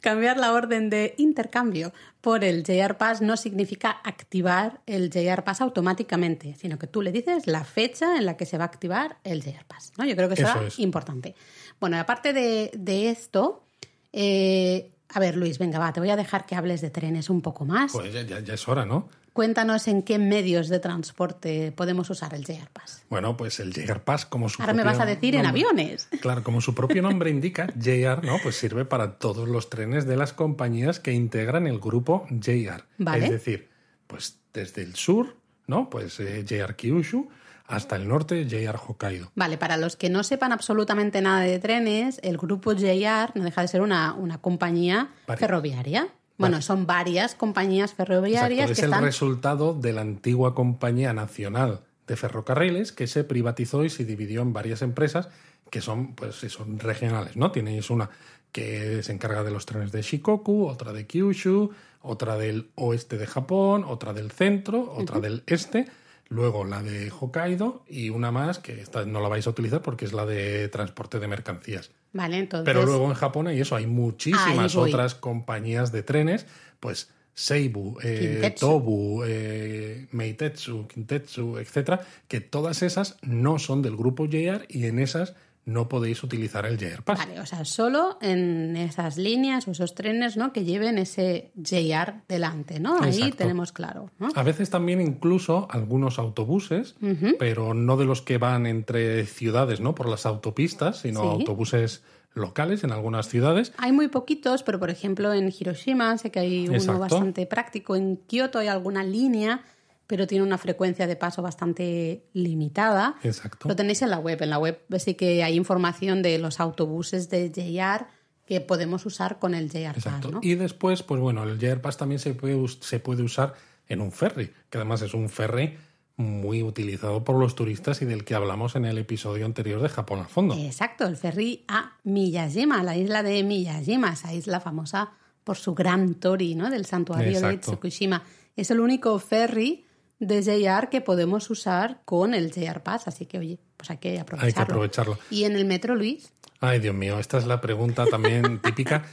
Cambiar la orden de intercambio por el JR Pass no significa activar el JR Pass automáticamente, sino que tú le dices la fecha en la que se va a activar el JR Pass. ¿no? Yo creo que eso, Eso es es. importante. Bueno, aparte de, de esto, eh, a ver, Luis, venga, va, te voy a dejar que hables de trenes un poco más. Pues ya, ya- ya es hora, ¿no? Cuéntanos en qué medios de transporte podemos usar el JR Pass. Bueno, pues el JR Pass, como su Ahora me vas a decir en aviones. Claro, como su propio nombre indica, JR, ¿no? Pues sirve para todos los trenes de las compañías que integran el grupo JR. Vale. Es decir, pues desde el sur, ¿no? Pues eh, JR Kyushu, hasta el norte, JR Hokkaido. Vale, para los que no sepan absolutamente nada de trenes, el grupo JR no deja de ser una, una compañía ferroviaria. Bueno, son varias compañías ferroviarias Exacto, es que el están. resultado de la antigua Compañía Nacional de Ferrocarriles que se privatizó y se dividió en varias empresas que son, pues, son regionales, ¿no? Tenéis una que se encarga de los trenes de Shikoku, otra de Kyushu, otra del oeste de Japón, otra del centro, otra del este, luego la de Hokkaido y una más que esta no la vais a utilizar porque es la de transporte de mercancías. Vale, entonces. Pero luego en Japón hay eso, hay muchísimas otras compañías de trenes, pues Seibu, eh. Tobu, eh, Meitetsu, Kintetsu, etcétera, que todas esas no son del grupo JR y en esas no podéis utilizar el JR Pass. Vale, o sea, solo en esas líneas o esos trenes, ¿no? Que lleven ese JR delante, ¿no? Ahí Exacto. tenemos claro, ¿no? A veces también incluso algunos autobuses, pero no de los que van entre ciudades, ¿no? Por las autopistas, sino Sí. autobuses locales en algunas ciudades. Hay muy poquitos, pero por ejemplo en Hiroshima sé que hay uno Exacto. bastante práctico. En Kioto hay alguna línea, pero tiene una frecuencia de paso bastante limitada. Exacto. Lo tenéis en la web. En la web sí que hay información de los autobuses de JR que podemos usar con el JR Pass, Exacto. ¿no? Y después, pues bueno, el JR Pass también se puede, us- se puede usar en un ferry, que además es un ferry muy utilizado por los turistas y del que hablamos en el episodio anterior de Japón al fondo. Exacto, el ferry a Miyajima, la isla de Miyajima, esa isla famosa por su gran tori, ¿no? Del santuario de. Tsukushima. Es el único ferry de JR que podemos usar con el JR Pass, así que oye, pues hay que aprovecharlo. Hay que aprovecharlo. Y en el metro, Luis, Ay, Dios mío, esta es la pregunta también típica.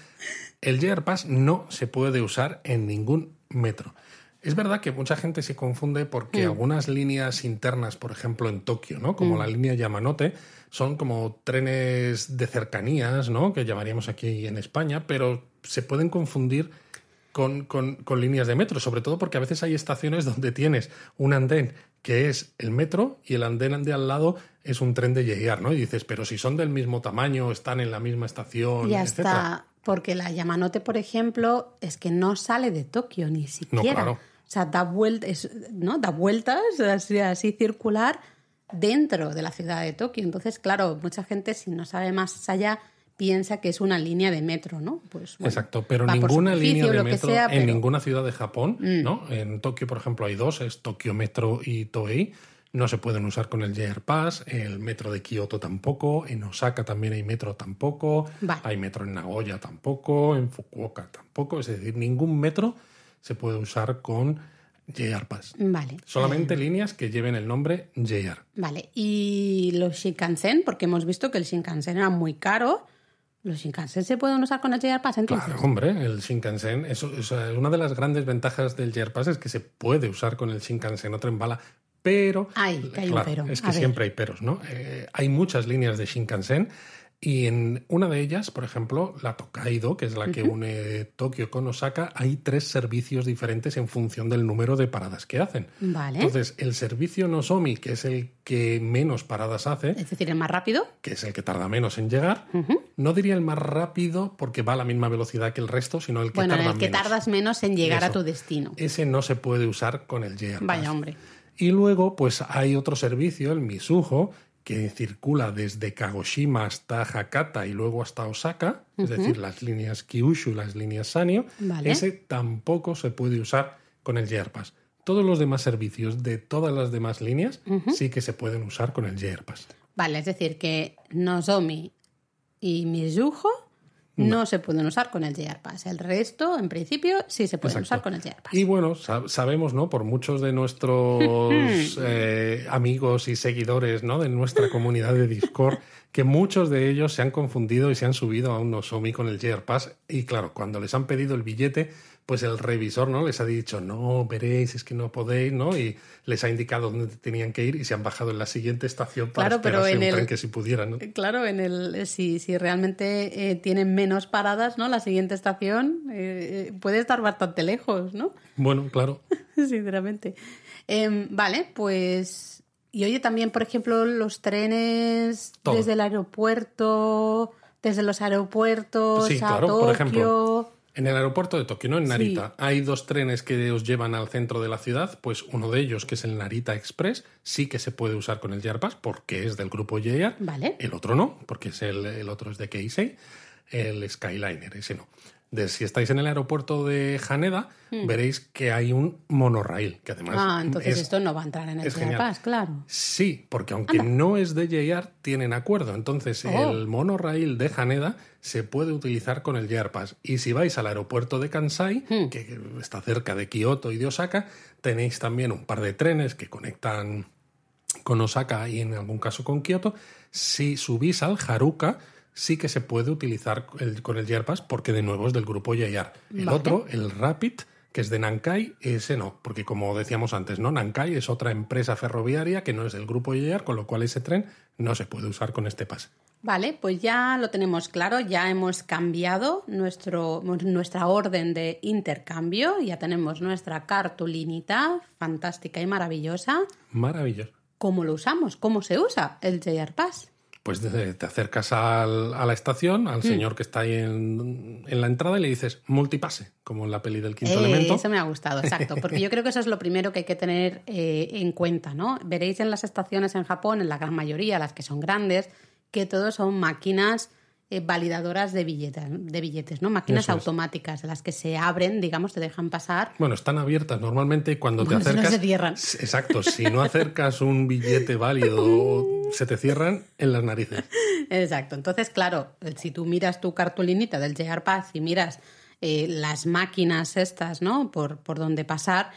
El JR Pass no se puede usar en ningún metro. Es verdad que mucha gente se confunde porque algunas líneas internas, por ejemplo en Tokio, ¿no? Como la línea Yamanote, son como trenes de cercanías, ¿no? Que llamaríamos aquí en España, pero se pueden confundir con, con- con líneas de metro, sobre todo porque a veces hay estaciones donde tienes un andén que es el metro y el andén de al lado es un tren de JR, ¿no? Y dices, pero si son del mismo tamaño, están en la misma estación, ya etcétera. está. Porque la Yamanote, por ejemplo, es que no sale de Tokio ni siquiera. claro. O sea, da, vuelta, es- ¿no? da vueltas así, así circular dentro de la ciudad de Tokio. Entonces, claro, mucha gente, si no sabe más allá, piensa que es una línea de metro, ¿no? Pues, bueno, Exacto, pero ninguna línea de metro sea, en pero- Mm. ninguna ciudad de Japón, ¿no? En Tokio, por ejemplo, hay dos, es Tokio Metro y Toei. No se pueden usar con el JR Pass, el metro de Kioto tampoco, en Osaka también hay metro tampoco, Vale. hay metro en Nagoya tampoco, en Fukuoka tampoco, es decir, ningún metro se puede usar con JR Pass. Vale. Solamente líneas que lleven el nombre JR. Vale, y los Shinkansen, porque hemos visto que el Shinkansen era muy caro, ¿los Shinkansen se pueden usar con el JR entonces? Claro, hombre, el Shinkansen, eso, o sea, una de las grandes ventajas del JR Pass es que se puede usar con el Shinkansen o tren bala, pero... Ay, que hay un claro, pero. Es A que ver. siempre hay peros, ¿no? Eh, hay muchas líneas de Shinkansen y en una de ellas, por ejemplo, la Tokaido, que es la que une Tokio con Osaka, hay tres servicios diferentes en función del número de paradas que hacen. Vale. Entonces, el servicio Nozomi, que es el que menos paradas hace, Es decir, el más rápido. que es el que tarda menos en llegar. No diría el más rápido porque va a la misma velocidad que el resto, sino el que bueno, tarda el que menos. tardas menos en llegar a tu destino. Ese no se puede usar con el JR. Vaya hombre. Y luego, pues hay otro servicio, el Misujo, que circula desde Kagoshima hasta Hakata y luego hasta Osaka, es decir, las líneas Kyushu y las líneas Sanyo. Vale. Ese tampoco se puede usar con el JR Pass. Todos los demás servicios de todas las demás líneas sí que se pueden usar con el JR Pass. Vale, es decir, que Nozomi, y Mizuho no. se pueden usar con el JR Pass. El resto, en principio, sí se pueden usar con el JR Pass. Y bueno, sabemos, ¿no? Por muchos de nuestros eh, amigos y seguidores, ¿no? De nuestra comunidad de Discord, que muchos de ellos se han confundido y se han subido a un Nozomi con el JR Pass. Y claro, cuando les han pedido el billete, pues el revisor no les ha dicho, no, veréis, es que no podéis, ¿no? Y les ha indicado dónde tenían que ir y se han bajado en la siguiente estación para claro, pero en un el, tren que si pudieran, ¿no? Claro, en el, eh, si, si realmente eh, tienen menos paradas, ¿no? La siguiente estación eh, puede estar bastante lejos, ¿no? Bueno, claro. Sinceramente. Em, vale, pues... Y oye, también, por ejemplo, los trenes desde el aeropuerto, desde los aeropuertos sí, a claro, Tokio... Por ejemplo, en el aeropuerto de Tokio, ¿no? En Narita, hay dos trenes que os llevan al centro de la ciudad. Pues uno de ellos, que es el Narita Express, sí que se puede usar con el JR Pass porque es del grupo JR. Vale. El otro no, porque es el, el otro es de Keisei. El Skyliner, ese no de si estáis en el aeropuerto de Haneda, hmm. veréis que hay un monorail, que además... Ah, entonces esto no va a entrar en el JR Pass, claro. Sí, porque aunque no es de JR, tienen acuerdo. Entonces oh. el monorail de Haneda se puede utilizar con el JR Pass. Y si vais al aeropuerto de Kansai, hmm. que está cerca de Kioto y de Osaka, tenéis también un par de trenes que conectan con Osaka y en algún caso con Kioto. Si subís al Haruka, sí que se puede utilizar con el JRPass porque de nuevo es del grupo JR. El otro, el Rapid, que es de Nankai, ese no, porque como decíamos antes, ¿no? Nankai es otra empresa ferroviaria que no es del grupo JR, con lo cual ese tren no se puede usar con este pase. Vale, pues ya lo tenemos claro, ya hemos cambiado nuestro, nuestra orden de intercambio, ya tenemos nuestra cartulinita fantástica y maravillosa. Maravilloso. ¿Cómo lo usamos? ¿Cómo se usa el JR Pass? Pues te acercas a la estación, al mm. señor que está ahí en, la entrada y le dices multipase, como en la peli del quinto eh, elemento. Eso me ha gustado, exacto, porque yo creo que eso es lo primero que hay que tener eh, en cuenta, ¿no? Veréis en las estaciones en Japón, en la gran mayoría, las que son grandes, que todos son máquinas eh, validadoras de billetes, de billetes, ¿no? Máquinas automáticas, las que se abren, digamos, te dejan pasar. Bueno, están abiertas normalmente cuando te acercas. se cierran. Exacto, si no acercas un billete válido, se te cierran en las narices. Exacto. Entonces, claro, si tú miras tu cartulinita del JR Pass y miras eh, las máquinas estas, ¿no? Por, por donde pasar,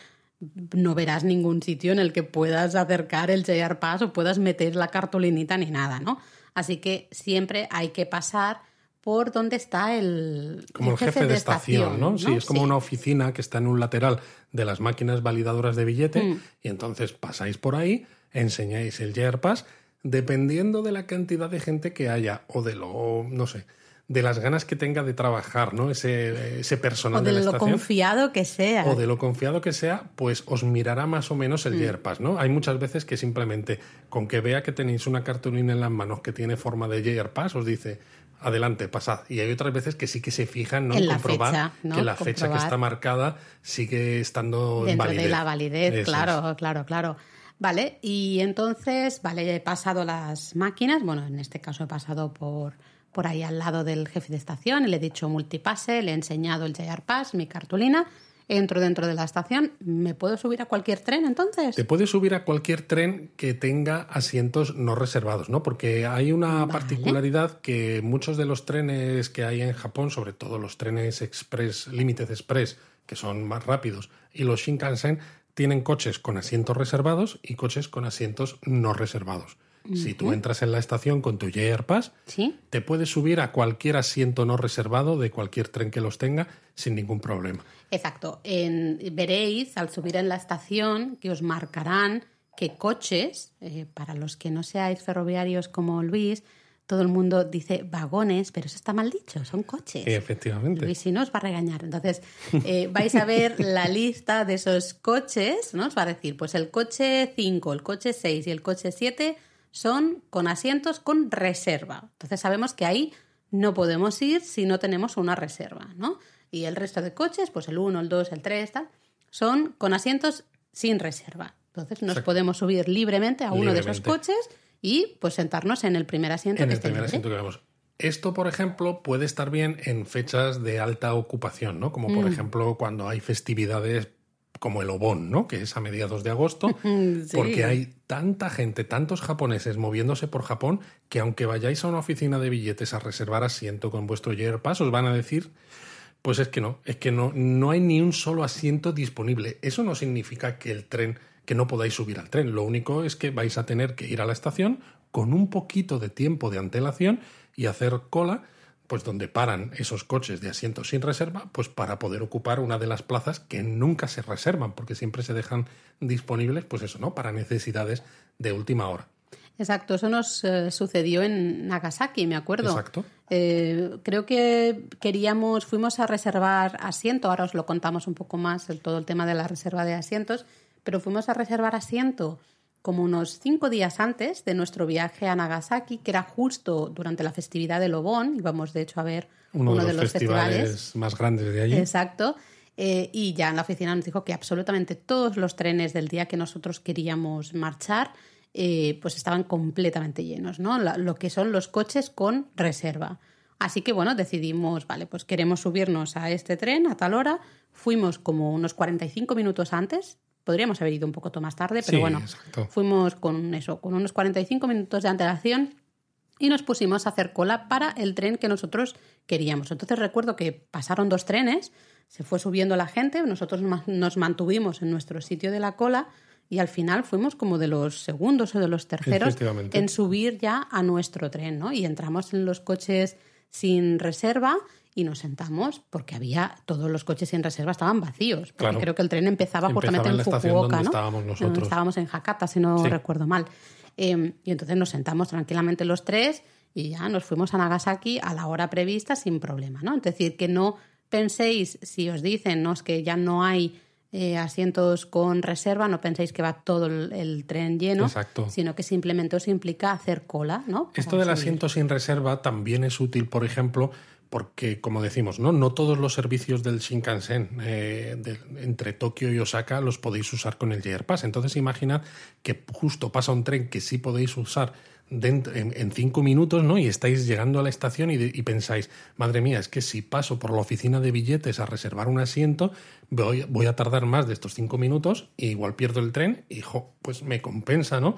no verás ningún sitio en el que puedas acercar el JR Pass o puedas meter la cartulinita ni nada, ¿no? Así que siempre hay que pasar por donde está el, como el, jefe, de, estación, ¿no? Sí, es como una oficina que está en un lateral de las máquinas validadoras de billete mm. y entonces pasáis por ahí, enseñáis el JRPass, dependiendo de la cantidad de gente que haya o de lo, no sé, de las ganas que tenga de trabajar, ¿no? Ese, ese personal o de, lo confiado que sea. O de lo confiado que sea, pues os mirará más o menos el mm. ¿no? Hay muchas veces que simplemente con que vea que tenéis una cartulina en las manos que tiene forma de JRPass, os dice, adelante, pasad. Y hay otras veces que sí que se fijan ¿no? en comprobar que la fecha que está marcada sigue estando Dentro en de la validez, claro, claro, claro. Vale, y entonces, vale, he pasado las máquinas, bueno, en este caso he pasado por por ahí al lado del jefe de estación, le he dicho multipase, le he enseñado el JR Pass, mi cartulina, entro dentro de la estación, ¿me puedo subir a cualquier tren entonces? Te puedes subir a cualquier tren que tenga asientos no reservados, ¿no? Porque hay una particularidad que muchos de los trenes que hay en Japón, sobre todo los trenes express, Limited Express, que son más rápidos, y los Shinkansen, tienen coches con asientos reservados y coches con asientos no reservados. Si tú entras en la estación con tu JR Pass, te puedes subir a cualquier asiento no reservado de cualquier tren que los tenga sin ningún problema. Exacto. veréis al subir en la estación que os marcarán qué coches, eh, para los que no seáis ferroviarios como Luis, todo el mundo dice vagones, pero eso está mal dicho, son coches. efectivamente. Luis si no os va a regañar. Entonces, eh, vais a ver la lista de esos coches, ¿no? Os va a decir, pues el coche 5, el coche 6 y el coche 7 son con asientos con reserva. Entonces sabemos que ahí no podemos ir si no tenemos una reserva, ¿no? Y el resto de coches, pues el 1, el 2, el 3, tal, son con asientos sin reserva. Entonces nos podemos subir libremente a uno de esos coches y pues sentarnos en el primer asiento en que el primer asiento que vemos. Esto, por ejemplo, puede estar bien en fechas de alta ocupación, ¿no? Como por mm. ejemplo cuando hay festividades como el Obon, ¿no? Que es a mediados de agosto, porque hay tanta gente, tantos japoneses moviéndose por Japón, que aunque vayáis a una oficina de billetes a reservar asiento con vuestro Year Pass, os van a decir pues es que no, es que no, no hay ni un solo asiento disponible. Eso no significa que el tren, que no podáis subir al tren. Lo único es que vais a tener que ir a la estación con un poquito de tiempo de antelación y hacer cola, pues donde paran esos coches de asientos sin reserva, pues para poder ocupar una de las plazas que nunca se reservan, porque siempre se dejan disponibles, pues eso, ¿no? Para necesidades de última hora. Exacto, eso nos eh, sucedió en Nagasaki, me acuerdo. Exacto. Eh, creo que queríamos, fuimos a reservar asiento, ahora os lo contamos un poco más, el, todo el tema de la reserva de asientos, pero fuimos a reservar asiento como unos cinco días antes de nuestro viaje a Nagasaki, que era justo durante la festividad de Lobón, íbamos de hecho a ver uno, de, los, festivales, más grandes de allí. Exacto. Eh, y ya en la oficina nos dijo que absolutamente todos los trenes del día que nosotros queríamos marchar eh, pues estaban completamente llenos, ¿no? lo que son los coches con reserva. Así que bueno, decidimos, vale, pues queremos subirnos a este tren a tal hora. Fuimos como unos 45 minutos antes. Podríamos haber ido un poco más tarde, pero bueno, fuimos con eso, con unos 45 minutos de antelación y nos pusimos a hacer cola para el tren que nosotros queríamos. Entonces recuerdo que pasaron dos trenes, se fue subiendo la gente, nosotros nos mantuvimos en nuestro sitio de la cola y al final fuimos como de los segundos o de los terceros en subir ya a nuestro tren, ¿no? Y entramos en los coches sin reserva y nos sentamos porque había todos los coches sin reserva estaban vacíos. Porque creo que el tren empezaba, justamente en, Fukuoka, ¿no? Estábamos nosotros. Estábamos en Hakata, si no recuerdo mal. Em, y entonces nos sentamos tranquilamente los tres y ya nos fuimos a Nagasaki a la hora prevista sin problema, ¿no? Es decir, que no penséis, si os dicen, ¿no? Es que ya no hay eh, asientos con reserva, no penséis que va todo el, tren lleno, sino que simplemente os implica hacer cola, ¿no? Esto del asiento sin reserva también es útil, por ejemplo, porque, como decimos, no, no todos los servicios del Shinkansen eh, entre Tokio y Osaka los podéis usar con el JR Pass. Entonces, imaginad que justo pasa un tren que sí podéis usar en, cinco minutos, ¿no? Y estáis llegando a la estación y, pensáis, madre mía, es que si paso por la oficina de billetes a reservar un asiento, voy, a tardar más de estos cinco minutos y igual pierdo el tren y, pues me compensa, ¿no?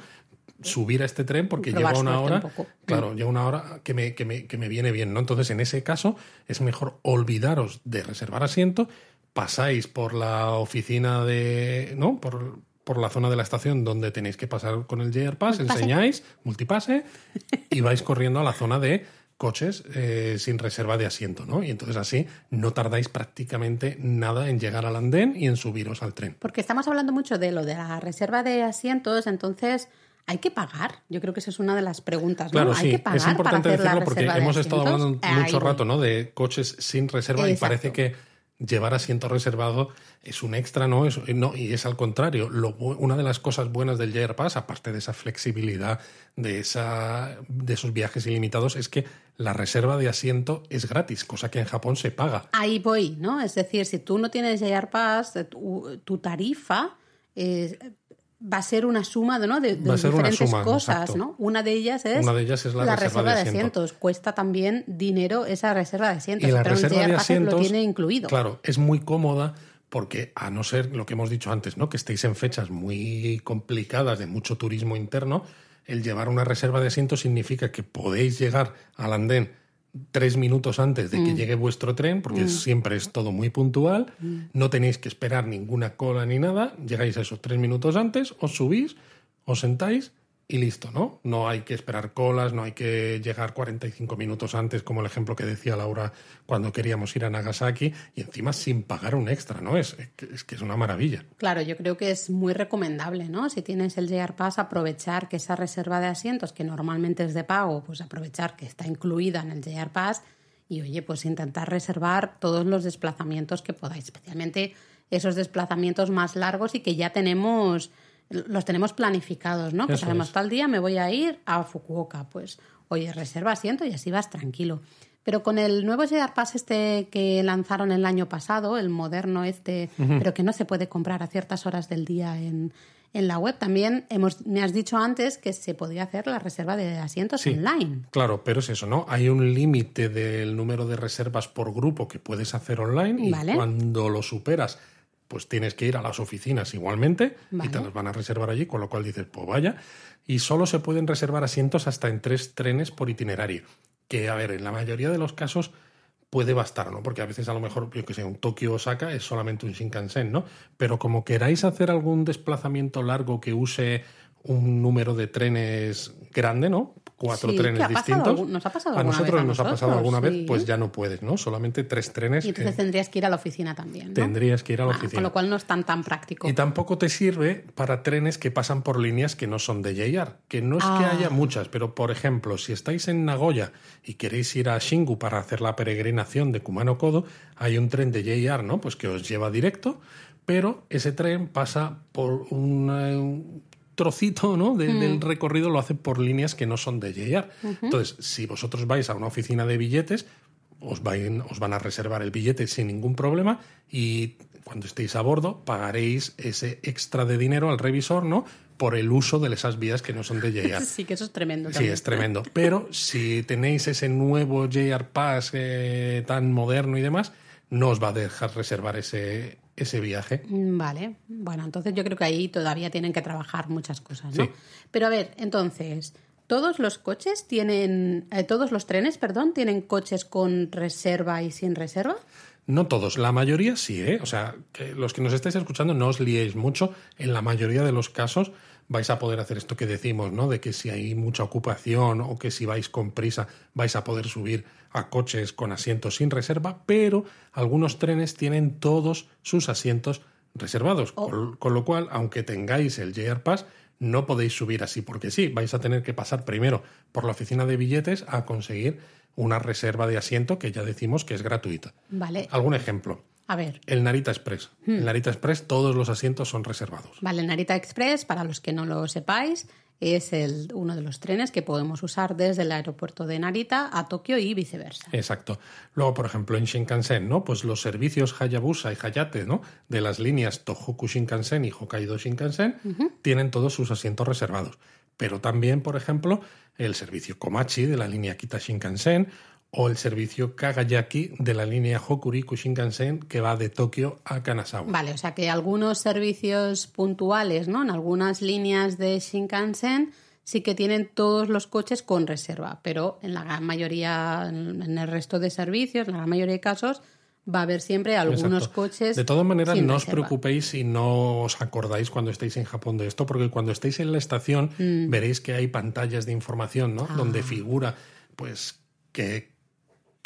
Subir a este tren porque lleva una hora, claro, lleva una hora que me, que, me, que me viene bien, ¿no? Entonces, en ese caso, es mejor olvidaros de reservar asiento, pasáis por la oficina de, ¿no? Por, por la zona de la estación donde tenéis que pasar con el JR Pass, enseñáis, multipase, y vais corriendo a la zona de coches eh, sin reserva de asiento, ¿no? Y entonces así no tardáis prácticamente nada en llegar al andén y en subiros al tren. Porque estamos hablando mucho de lo de la reserva de asientos, entonces ¿Hay que pagar? Yo creo que esa es una de las preguntas. ¿no? Claro, ¿Hay que pagar es importante decirlo porque hemos estado hablando mucho rato ¿no? de coches sin reserva y parece que llevar asiento reservado es un extra, ¿no? Es, no y es al contrario. Lo, una de las cosas buenas del JR Pass, aparte de esa flexibilidad, de, esa, de esos viajes ilimitados, es que la reserva de asiento es gratis, cosa que en Japón se paga. Ahí voy, ¿no? Es decir, si tú no tienes JR Pass, tu, tu tarifa va a ser una suma ¿no? de, diferentes cosas, ¿no? Una de ellas es, la, reserva, de, asientos. Cuesta también dinero esa reserva de asientos. Y la reserva de asientos lo tiene incluido. Claro, es muy cómoda porque a no ser lo que hemos dicho antes, ¿no? Que estéis en fechas muy complicadas de mucho turismo interno, el llevar una reserva de asientos significa que podéis llegar al andén tres minutos antes de que mm. llegue vuestro tren, porque mm. siempre es todo muy puntual, mm. no tenéis que esperar ninguna cola ni nada, llegáis a esos tres minutos antes, os subís, os sentáis y listo, ¿no? No hay que esperar colas, no hay que llegar 45 minutos antes, como el ejemplo que decía Laura cuando queríamos ir a Nagasaki, y encima sin pagar un extra, ¿no? Es, es que es una maravilla. Claro, yo creo que es muy recomendable, ¿no? Si tienes el JR Pass, aprovechar que esa reserva de asientos, que normalmente es de pago, pues aprovechar que está incluida en el JR Pass y, oye, pues intentar reservar todos los desplazamientos que podáis, especialmente esos desplazamientos más largos y que ya tenemos los tenemos planificados, ¿no? Que sabemos tal día me voy a ir a Fukuoka, pues oye, reserva asiento y así vas tranquilo. Pero con el nuevo JR Pass este que lanzaron el año pasado, el moderno este, pero que no se puede comprar a ciertas horas del día en, en la web, también hemos, me has dicho antes que se podía hacer la reserva de asientos online. Claro, pero es eso, ¿no? Hay un límite del número de reservas por grupo que puedes hacer online y cuando lo superas pues tienes que ir a las oficinas igualmente y te las van a reservar allí, con lo cual dices, pues vaya. Y solo se pueden reservar asientos hasta en tres trenes por itinerario. Que, a ver, en la mayoría de los casos puede bastar, ¿no? Porque a veces a lo mejor, yo que sé, un Tokio-Osaka es solamente un Shinkansen, ¿no? Pero como queráis hacer algún desplazamiento largo que use un número de trenes grande, ¿no? Cuatro Sí, trenes ¿qué ha pasado distintos. nos ha pasado a alguna nosotros vez a nos ha pasado alguna sí. vez, pues ya no puedes, ¿no? Solamente tres trenes. Y entonces tendrías que ir a la oficina también. ¿no? tendrías que ir a la Ah, oficina. Con lo cual no es tan tan práctico. Y tampoco te sirve para trenes que pasan por líneas que no son de JR. Que no es que Ah. haya muchas, pero por ejemplo, si estáis en Nagoya y queréis ir a Shingu para hacer la peregrinación de Kumano Kodo, hay un tren de JR, ¿no? Pues que os lleva directo, pero ese tren pasa por un, eh, un trocito ¿no? de- del recorrido, lo hace por líneas que no son de JR. Entonces, si vosotros vais a una oficina de billetes, os, van a reservar el billete sin ningún problema y cuando estéis a bordo pagaréis ese extra de dinero al revisor, ¿no? Por el uso de esas vías que no son de JR. Sí, que eso es tremendo. Sí, es tremendo. Pero si tenéis ese nuevo JR Pass eh, tan moderno y demás, no os va a dejar reservar ese, ese viaje. Mm, Vale, bueno, entonces yo creo que ahí todavía tienen que trabajar muchas cosas, ¿no? Sí. Pero a ver, entonces, ¿todos los coches tienen, eh, todos los trenes, perdón, tienen coches con reserva y sin reserva? No todos, la mayoría sí, ¿eh? O sea, que los que nos estáis escuchando no os liéis mucho. En la mayoría de los casos vais a poder hacer esto que decimos, ¿no? De que si hay mucha ocupación o que si vais con prisa vais a poder subir a coches con asientos sin reserva, pero algunos trenes tienen todos sus asientos reservados, con, con lo cual, aunque tengáis el JR Pass, no podéis subir así porque sí, vais a tener que pasar primero por la oficina de billetes a conseguir una reserva de asiento que ya decimos que es gratuita. Vale, Algún ejemplo. a ver, El Narita Express. Hmm. El Narita Express todos los asientos son reservados. vale, Narita Express, para los que no lo sepáis, es el, uno de los trenes que podemos usar desde el aeropuerto de Narita a Tokio y viceversa. Exacto. Luego, por ejemplo, en Shinkansen, ¿no? Pues los servicios Hayabusa y Hayate, ¿no? De las líneas Tohoku Shinkansen y Hokkaido Shinkansen tienen todos sus asientos reservados. Pero también, por ejemplo, el servicio Komachi de la línea Kita Shinkansen o el servicio Kagayaki de la línea Hokuriku Shinkansen que va de Tokio a Kanazawa. Vale, o sea que algunos servicios puntuales, ¿no? En algunas líneas de Shinkansen sí que tienen todos los coches con reserva, pero en la gran mayoría, en el resto de servicios, en la gran mayoría de casos, va a haber siempre algunos Exacto. coches. De todas maneras, no os preocupéis si no os acordáis cuando estéis en Japón de esto, porque cuando estéis en la estación Mm. veréis que hay pantallas de información, ¿no? Ah. Donde figura, pues, qué,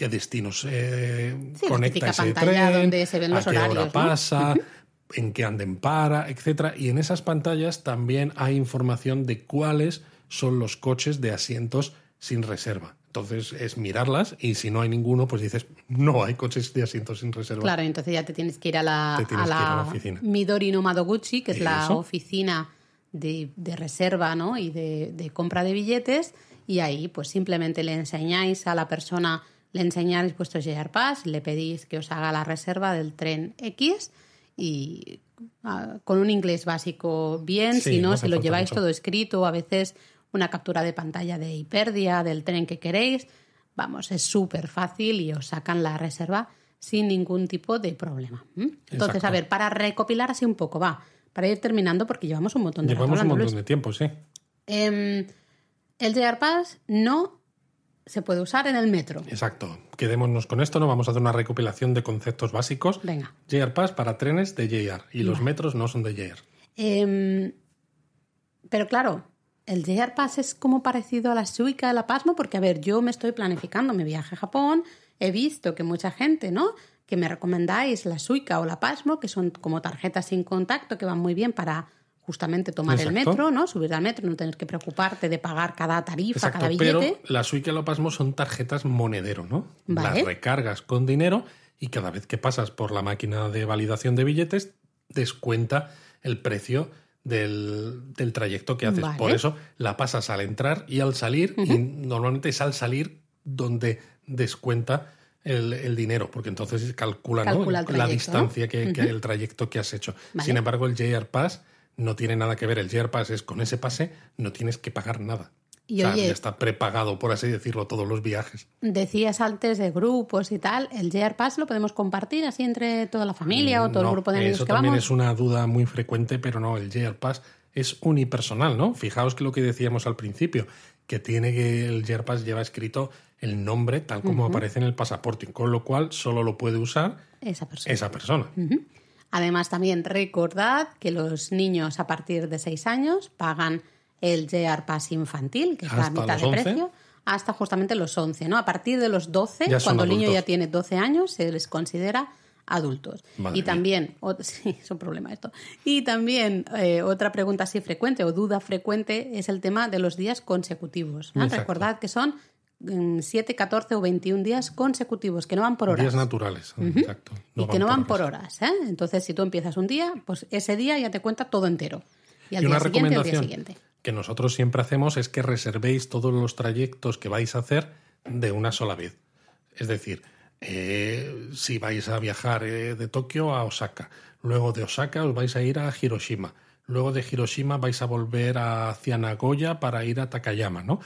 qué destinos eh, Sí, la conecta ese pantalla tren, donde se ven los a qué horarios, hora ¿no? pasa, en qué anden para, etcétera. Y en esas pantallas también hay información de cuáles son los coches de asientos sin reserva. Entonces es mirarlas y si no hay ninguno, pues dices, no hay coches de asientos sin reserva. Claro, entonces ya te tienes que ir a la, a que ir a la la oficina. Midori no Madoguchi, que es la Eso. oficina de, de reserva ¿no? y de, de compra de billetes, y ahí pues simplemente le enseñáis a la persona, le enseñáis vuestro JR Pass, le pedís que os haga la reserva del tren X y ah, con un inglés básico bien, Sí, si no, si lo lleváis mucho. todo escrito, a veces una captura de pantalla de hiperdia del tren que queréis, vamos, es súper fácil y os sacan la reserva sin ningún tipo de problema. Entonces, Exacto. a ver, para recopilar así un poco, va, para ir terminando porque llevamos un montón de rato Llevamos un montón Luis. de tiempo, sí. Em, el JR Pass no se puede usar en el metro. Exacto. Quedémonos con esto, ¿no? Vamos a hacer una recopilación de conceptos básicos. Venga. JR Pass para trenes de JR y los metros no son de JR. Em, pero claro, el JR Pass es como parecido a la Suica de la Pasmo, porque a ver, yo me estoy planificando mi viaje a Japón, he visto que mucha gente, ¿no? Que me recomendáis la Suica o la Pasmo, que son como tarjetas sin contacto que van muy bien para justamente tomar el metro, ¿no? Subir al metro, no tener que preocuparte de pagar cada tarifa, Exacto, cada pero billete. la Suica y la Pasmo son tarjetas monedero, ¿no? Vale. Las recargas con dinero y cada vez que pasas por la máquina de validación de billetes, descuenta el precio del, del trayecto que haces. Vale. Por eso la pasas al entrar y al salir, y normalmente es al salir donde descuenta el, el dinero, porque entonces calcula, ¿no? La distancia que, que- el trayecto que has hecho. Vale. Sin embargo, el JR Pass no tiene nada que ver. El JR Pass es con ese pase, no tienes que pagar nada. Y O sea, oye, ya está prepagado, por así decirlo, todos los viajes. decías antes de grupos y tal, ¿el JR Pass lo podemos compartir así entre toda la familia o todo No, el grupo de amigos Eso que también vamos? es una duda muy frecuente, pero no, el JR Pass es unipersonal, ¿no? Fijaos que lo que decíamos al principio, que tiene que el JR Pass lleva escrito el nombre tal como aparece en el pasaporte, con lo cual solo lo puede usar Esa persona. esa persona. Además, también recordad que los niños a partir de 6 años pagan el JR Pass infantil, que es la mitad de 11. precio, hasta justamente los 11, ¿no? A partir de los 12, Ya son cuando el niño ya tiene 12 años, se les considera adultos. Madre y también, o- sí, es un problema esto. Y también eh, otra pregunta así frecuente o duda frecuente es el tema de los días consecutivos. Recordad que son 7, 14 o 21 días consecutivos, que no van por horas Días naturales, exacto. y que no van por horas. horas. ¿eh? Entonces, si tú empiezas un día, pues ese día ya te cuenta todo entero. Y al Y una día siguiente, al día siguiente. que nosotros siempre hacemos es que reservéis todos los trayectos que vais a hacer de una sola vez. Es decir, eh, si vais a viajar eh, de Tokio a Osaka, luego de Osaka os vais a ir a Hiroshima, luego de Hiroshima vais a volver hacia Nagoya para ir a Takayama, ¿no?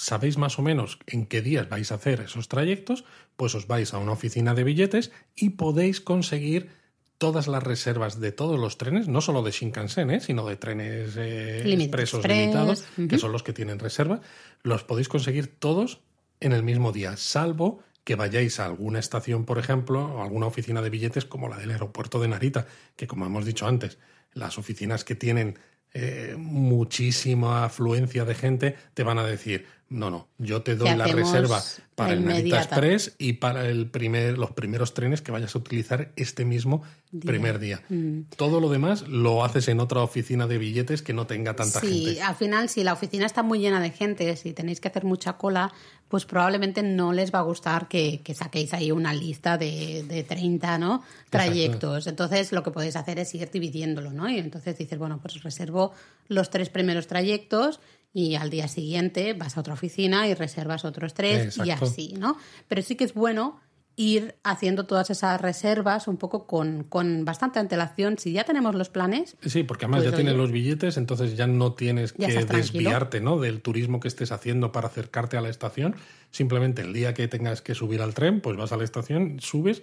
Sabéis más o menos en qué días vais a hacer esos trayectos, pues os vais a una oficina de billetes y podéis conseguir todas las reservas de todos los trenes, no solo de Shinkansen, ¿eh? sino de trenes eh, expresos Express, limitados, que son los que tienen reserva, los podéis conseguir todos en el mismo día, salvo que vayáis a alguna estación, por ejemplo, o alguna oficina de billetes como la del aeropuerto de Narita, que como hemos dicho antes, las oficinas que tienen eh, muchísima afluencia de gente te van a decir, no, no, yo te doy la reserva para el Narita. Express y para el primer, los primeros trenes que vayas a utilizar este mismo Día. primer día. Mm. Todo lo demás lo haces en otra oficina de billetes que no tenga tanta Sí, gente. al final, si la oficina está muy llena de gente, si tenéis que hacer mucha cola, pues probablemente no les va a gustar que, que saquéis ahí una lista de, de 30 ¿no? trayectos. Entonces, lo que podéis hacer es ir dividiéndolo, ¿no? Y entonces dices, bueno, pues reservo los tres primeros trayectos y al día siguiente vas a otra oficina y reservas otros tres y así, ¿no? Pero sí que es bueno ir haciendo todas esas reservas un poco con, con bastante antelación. Si ya tenemos los planes, Sí, porque además Pues, ya tienes oye. los billetes, entonces ya no tienes Ya que desviarte ¿no? del turismo que estés haciendo para acercarte a la estación. Simplemente el día que tengas que subir al tren, pues vas a la estación, subes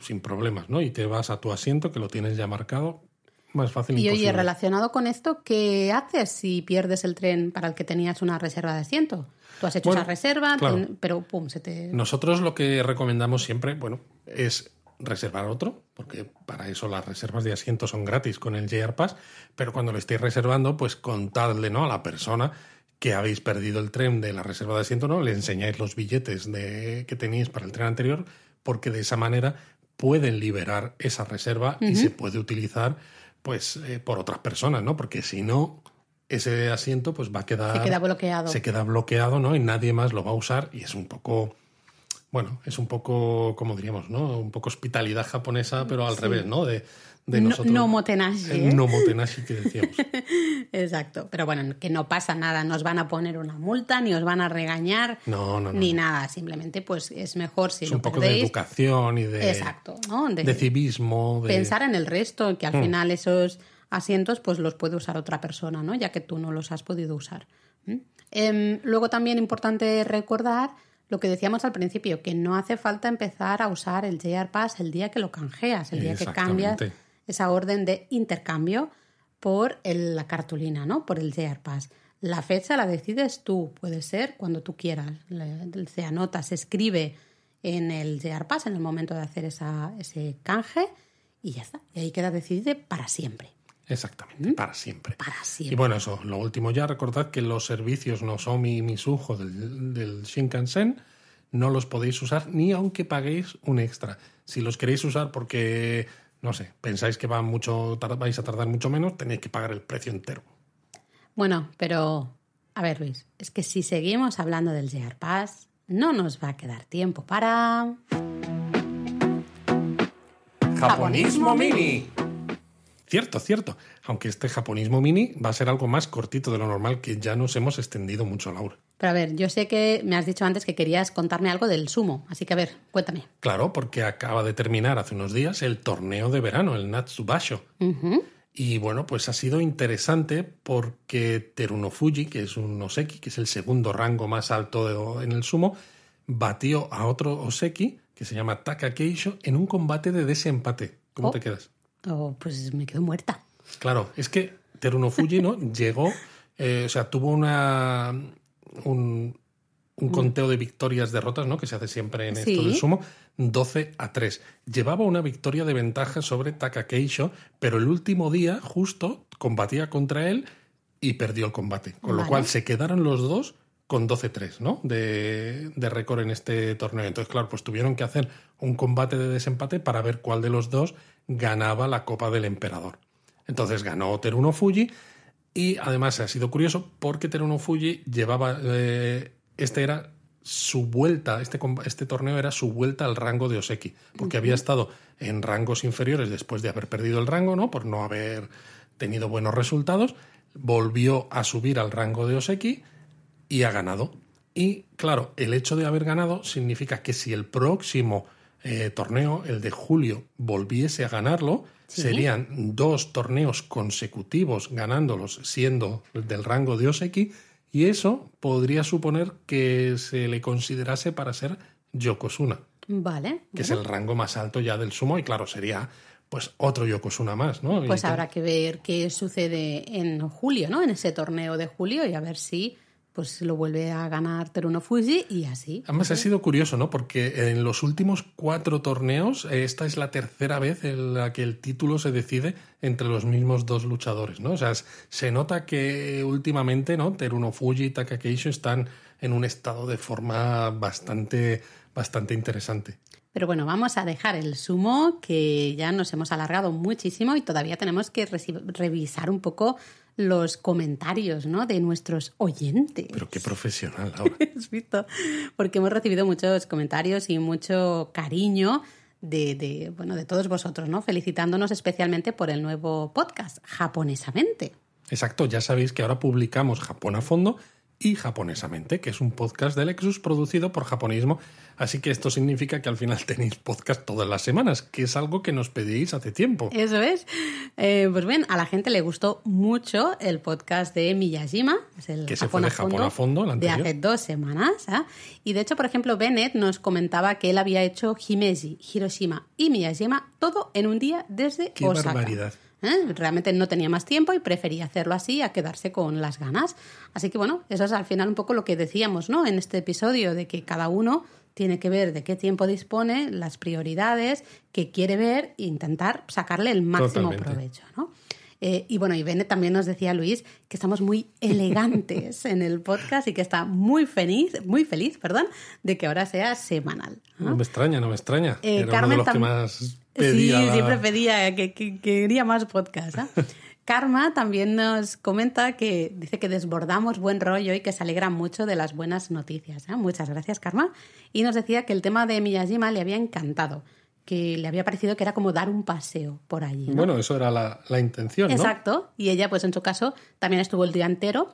sin problemas, ¿no? Y te vas a tu asiento, que lo tienes ya marcado, más fácil Y oye, imposible. relacionado con esto, ¿qué haces si pierdes el tren para el que tenías una reserva de asiento? Tú has hecho Bueno, esa reserva, claro. ten- pero pum, se te... Nosotros lo que recomendamos siempre, bueno, es reservar otro, porque para eso las reservas de asiento son gratis con el JR Pass, pero cuando lo estéis reservando, pues contadle ¿no? a la persona que habéis perdido el tren de la reserva de asiento, ¿no? Le enseñáis los billetes de, que tenéis para el tren anterior, porque de esa manera pueden liberar esa reserva y se puede utilizar pues eh, por otras personas, ¿no? Porque si no, ese asiento pues va a quedar Se queda bloqueado. se queda bloqueado, ¿no? Y nadie más lo va a usar y es un poco, bueno, es un poco, como diríamos, ¿no? Un poco hospitalidad japonesa, pero al revés, ¿no? De, de No- nosotros. no ¿eh? no que decíamos. Exacto. Pero bueno, que no pasa nada, no os van a poner una multa, ni os van a regañar, No, no, ni nada. Simplemente, pues es mejor si es lo un poco de educación y de, Exacto, ¿no? De- de civismo. De... pensar en el resto, que al Mm. final esos asientos pues los puede usar otra persona, ¿no? Ya que tú no los has podido usar. ¿Mm? Em, luego también importante recordar lo que decíamos al principio, que no hace falta empezar a usar el JR Pass el día que lo canjeas, el día que cambias. Esa orden de intercambio por el- la cartulina, ¿no? Por el JR Pass. La fecha la decides tú, puede ser cuando tú quieras. Se anota, se escribe en el JR Pass en el momento de hacer esa, ese canje y ya está. Y ahí queda decidido para siempre. Exactamente, para siempre. Para Y siempre. bueno, eso, lo último ya, recordad que los servicios Nozomi y Misujo del, del Shinkansen no los podéis usar ni aunque paguéis un extra. Si los queréis usar porque, no sé, pensáis que va mucho, vais a tardar mucho menos, tenéis que pagar el precio entero. Bueno, pero a ver, Luis, es que si seguimos hablando del JR Pass, no nos va a quedar tiempo para. Japonismo mini. Cierto, cierto. Aunque este japonismo mini va a ser algo más cortito de lo normal, que ya nos hemos extendido mucho, Laura. Pero a ver, yo sé que me has dicho antes que querías contarme algo del sumo, así que a ver, cuéntame. Claro, porque acaba de terminar hace unos días el torneo de verano, el Natsubasho. Y bueno, pues ha sido interesante porque Teruno Fuji, que es un Oseki, que es el segundo rango más alto de- en el sumo, batió a otro Oseki, que se llama Taka Keisho, en un combate de desempate. ¿Cómo Oh. te quedas? Oh, pues me quedo muerta. Claro, es que Teruno Fuji, ¿no? Llegó, eh, o sea, tuvo una un, un conteo de victorias derrotas, ¿no? Que se hace siempre en esto Sí. del sumo, 12 a 3. Llevaba una victoria de ventaja sobre Taka Keisho, pero el último día, justo, combatía contra él y perdió el combate. Con lo cual se quedaron los dos con 12-3, ¿no? De, de récord en este torneo. Entonces, claro, pues tuvieron que hacer un combate de desempate para ver cuál de los dos ganaba la Copa del Emperador. Entonces ganó Teruno Fuji y además ha sido curioso porque Teruno Fuji llevaba, eh, este era su vuelta, este, este torneo era su vuelta al rango de Oseki, porque había estado en rangos inferiores después de haber perdido el rango, ¿no? Por no haber tenido buenos resultados, volvió a subir al rango de Oseki y ha ganado. Y claro, el hecho de haber ganado significa que si el próximo eh, torneo, el de julio, volviese a ganarlo, Sí. serían dos torneos consecutivos ganándolos siendo del rango de Oseki y eso podría suponer que se le considerase para ser Yokozuna, Vale. que es el rango más alto ya del sumo y claro, sería pues otro Yokozuna más, ¿no? Pues Y- habrá que ver qué sucede en julio, ¿no? En ese torneo de julio y a ver si pues lo vuelve a ganar Teruno Fuji y así. Además ha sido curioso, ¿no? Porque en los últimos cuatro torneos, eh, esta es la tercera vez en la que el título se decide entre los mismos dos luchadores, ¿no? O sea, se nota que últimamente, ¿no? Teruno Fuji y Taka Keisho están en un estado de forma bastante, bastante interesante. Pero bueno, vamos a dejar el sumo, que ya nos hemos alargado muchísimo y todavía tenemos que revisar un poco los comentarios ¿no? de nuestros oyentes. Pero qué profesional ahora. ¿Has visto? Porque hemos recibido muchos comentarios y mucho cariño de, de, bueno, de todos vosotros, ¿no? Felicitándonos especialmente por el nuevo podcast, Japonesamente. Exacto, ya sabéis que ahora publicamos Japón a fondo y Japonesamente, que es un podcast del Lexus producido por Japonismo. Así que esto significa que al final tenéis podcast todas las semanas, que es algo que nos pedíais hace tiempo. Eso es. Eh, pues bien, a la gente le gustó mucho el podcast de Miyajima, es el Que se fue de Japón a fondo, el de hace dos semanas. ¿ah? Y de hecho, por ejemplo, Bennett nos comentaba que él había hecho Himeji, Hiroshima y Miyajima todo en un día desde Qué Osaka. barbaridad. ¿Eh? Realmente no tenía más tiempo y prefería hacerlo así a quedarse con las ganas. Así que bueno, eso es al final un poco lo que decíamos, ¿no? En este episodio de que cada uno tiene que ver de qué tiempo dispone, las prioridades que quiere ver e intentar sacarle el máximo Totalmente. provecho, ¿no? Eh, y bueno, y Bennett también nos decía Luis que estamos muy elegantes en el podcast y que está muy feliz, muy feliz, perdón, de que ahora sea semanal. ¿no? No me extraña, no me extraña. Eh, Era uno Carmen de los que tam- más pedía. Sí, la- siempre pedía que, que- que quería más podcast. Karma también nos comenta que dice que desbordamos buen rollo y que se alegra mucho de las buenas noticias. ¿eh? Muchas gracias, Karma. Y nos decía que el tema de Miyajima le había encantado, que le había parecido que era como dar un paseo por allí. ¿no? Bueno, eso era la, la intención, ¿no? Exacto. Y ella, pues en su caso, también estuvo el día entero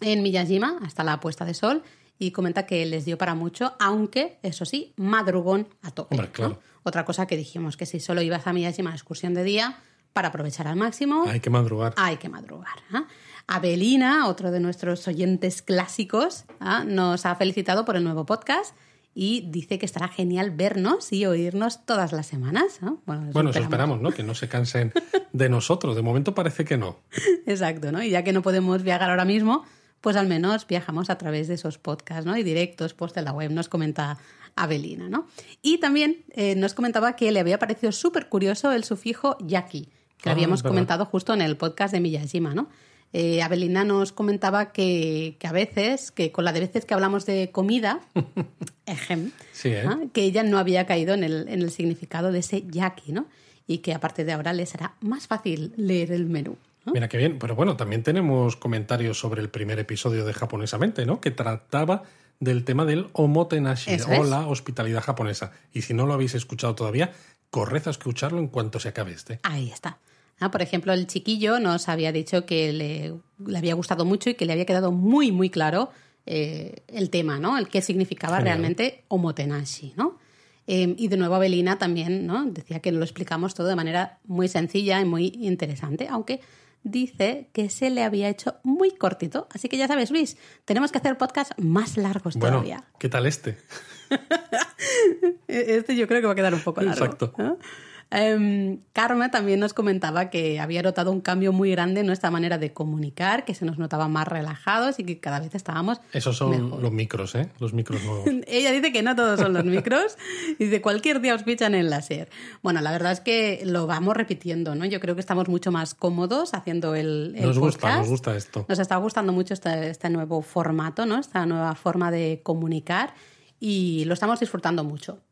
en Miyajima hasta la puesta de sol y comenta que les dio para mucho, aunque, eso sí, madrugón a tope. Hombre, ¿no? claro. Otra cosa que dijimos, que si solo ibas a Miyajima a excursión de día, para aprovechar al máximo, Hay que madrugar. hay que madrugar. ¿ah? Abelina, otro de nuestros oyentes clásicos, ¿ah? nos ha felicitado por el nuevo podcast y dice que estará genial vernos y oírnos todas las semanas. ¿no? Bueno, eso Bueno, eso esperamos, ¿no? Que no se cansen de nosotros. De momento parece que no. Exacto, ¿no? Y ya que no podemos viajar ahora mismo, pues al menos viajamos a través de esos podcasts, ¿no? Y directos, post de la web, nos comenta Abelina, ¿no? Y también eh, nos comentaba que le había parecido súper curioso el sufijo yaki, que Ah, habíamos verdad. comentado justo en el podcast de Miyajima, ¿no? Eh, Abelina nos comentaba que, que a veces, que con la de veces que hablamos de comida, ejem, Sí, ¿eh? ¿ah? que ella no había caído en el, en el significado de ese yaki, ¿no? Y que a partir de ahora le será más fácil leer el menú. ¿no? Mira qué bien. Pero bueno, también tenemos comentarios sobre el primer episodio de Japonesamente, ¿no? Que trataba del tema del omotenashi Eso o es. la hospitalidad japonesa. Y si no lo habéis escuchado todavía, corred a escucharlo en cuanto se acabe este. Ahí está. Ah, por ejemplo, el chiquillo nos había dicho que le, le había gustado mucho y que le había quedado muy, muy claro eh, el tema, ¿no? El qué significaba Genial. realmente omotenashi, ¿no? Eh, y de nuevo Abelina también ¿no? decía que lo explicamos todo de manera muy sencilla y muy interesante, aunque dice que se le había hecho muy cortito. Así que ya sabes, Luis, tenemos que hacer podcasts más largos Bueno, todavía. ¿qué tal este? Este yo creo que va a quedar un poco largo. Exacto. ¿no? Em, Karma también nos comentaba que había notado un cambio muy grande en nuestra manera de comunicar, que se nos notaba más relajados y que cada vez estábamos Esos son mejor. los micros, ¿eh? Los micros nuevos. Ella dice que no todos son los micros y de cualquier día os pichan el láser. Bueno, la verdad es que lo vamos repitiendo, ¿no? Yo creo que estamos mucho más cómodos haciendo el, el Nos gusta, nos gusta esto. Nos está gustando mucho este, este nuevo formato, ¿no? Esta nueva forma de comunicar y lo estamos disfrutando mucho,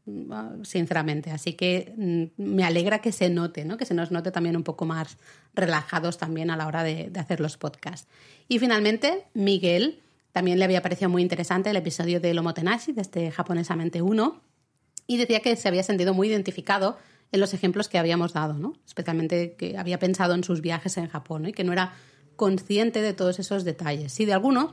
sinceramente. Así que mm, me alegra que se note, ¿no? Que se nos note también un poco más relajados también a la hora de, hacer los podcasts. Y finalmente, Miguel también le había parecido muy interesante el episodio de Lomotenashi, de este japonesamente 1, y decía que se había sentido muy identificado en los ejemplos que habíamos dado, ¿no? Especialmente que había pensado en sus viajes en Japón y que no era consciente de todos esos detalles. Sí, de algunos,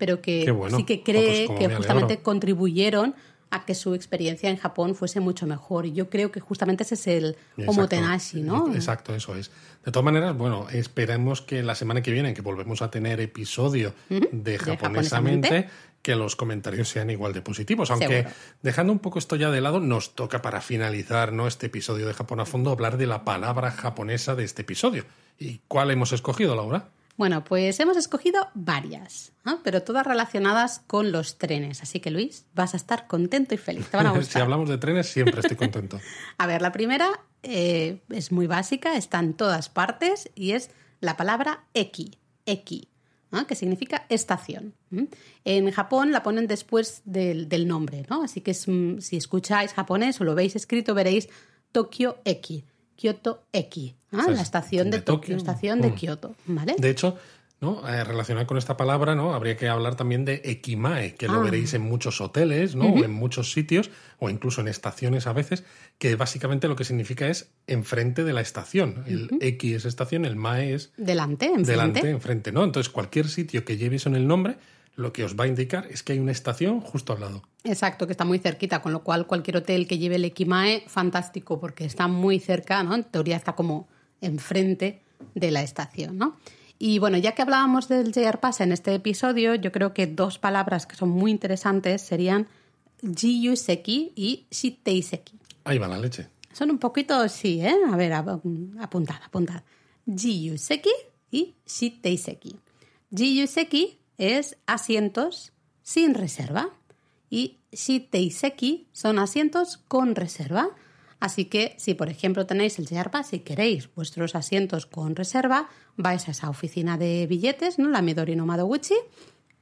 pero que bueno. sí que Ah, pues cree que me justamente alegro. contribuyeron a que su experiencia en Japón fuese mucho mejor. Y yo creo que justamente ese es el omotenashi, ¿no? Exacto, eso es. De todas maneras, bueno, esperemos que la semana que viene, que volvemos a tener episodio de japonesamente, japonesamente. que los comentarios sean igual de positivos. Aunque Seguro. dejando un poco esto ya de lado, nos toca para finalizar ¿no? este episodio de Japón a fondo hablar de la palabra japonesa de este episodio. ¿Y cuál hemos escogido, Laura? Bueno, pues hemos escogido varias, ¿no? pero todas relacionadas con los trenes. Así que, Luis, vas a estar contento y feliz. Te van a si gustar. hablamos de trenes, siempre estoy contento. A ver, la primera eh, es muy básica, está en todas partes y es la palabra eki, eki, ¿no? que significa estación. En Japón la ponen después del, del nombre, ¿no? Así que es, mm, si escucháis japonés o lo veis escrito veréis Tokio Eki, Kyoto Eki, ¿no? O sea, la estación de, de Tokio, Tokio, estación de mm. Kioto, ¿vale? De hecho, ¿no? Eh, relacionado con esta palabra, ¿no? Habría que hablar también de ekimae, que lo Ah. veréis en muchos hoteles, ¿no? O en muchos sitios, o incluso en estaciones a veces, que básicamente lo que significa es enfrente de la estación. El eki es estación, el mae es Delante, enfrente. delante, enfrente, ¿no? Entonces, cualquier sitio que lleve eso en el nombre, lo que os va a indicar es que hay una estación justo al lado. Exacto, que está muy cerquita, con lo cual cualquier hotel que lleve el Ekimae, fantástico, porque está muy cerca, ¿no? En teoría está como enfrente de la estación, ¿no? Y bueno, ya que hablábamos del JR Pass en este episodio, yo creo que dos palabras que son muy interesantes serían Jiyuseki y Shiteiseki. Ahí va la leche. Son un poquito, sí, ¿eh? A ver, ap- apuntad, apuntad. Jiyuseki y Shiteiseki. Jiyuseki es asientos sin reserva y Shiteiseki son asientos con reserva. Así que si, por ejemplo, tenéis el JR Pass y queréis vuestros asientos con reserva, vais a esa oficina de billetes, ¿no? la Midori no Madoguchi,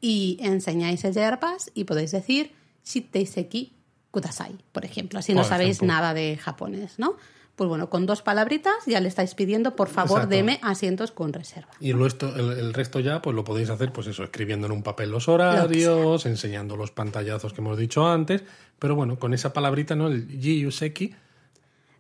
y enseñáis el Pass y podéis decir Shiteiseki Kudasai, por ejemplo, si no Por sabéis ejemplo. nada de japonés, ¿no? Pues bueno, con dos palabritas ya le estáis pidiendo, por favor, Exacto. deme asientos con reserva. Y el, el resto ya, pues lo podéis hacer, pues eso, escribiendo en un papel los horarios, enseñando los pantallazos que hemos dicho antes. Pero bueno, con esa palabrita, ¿no? El Jiyuseki.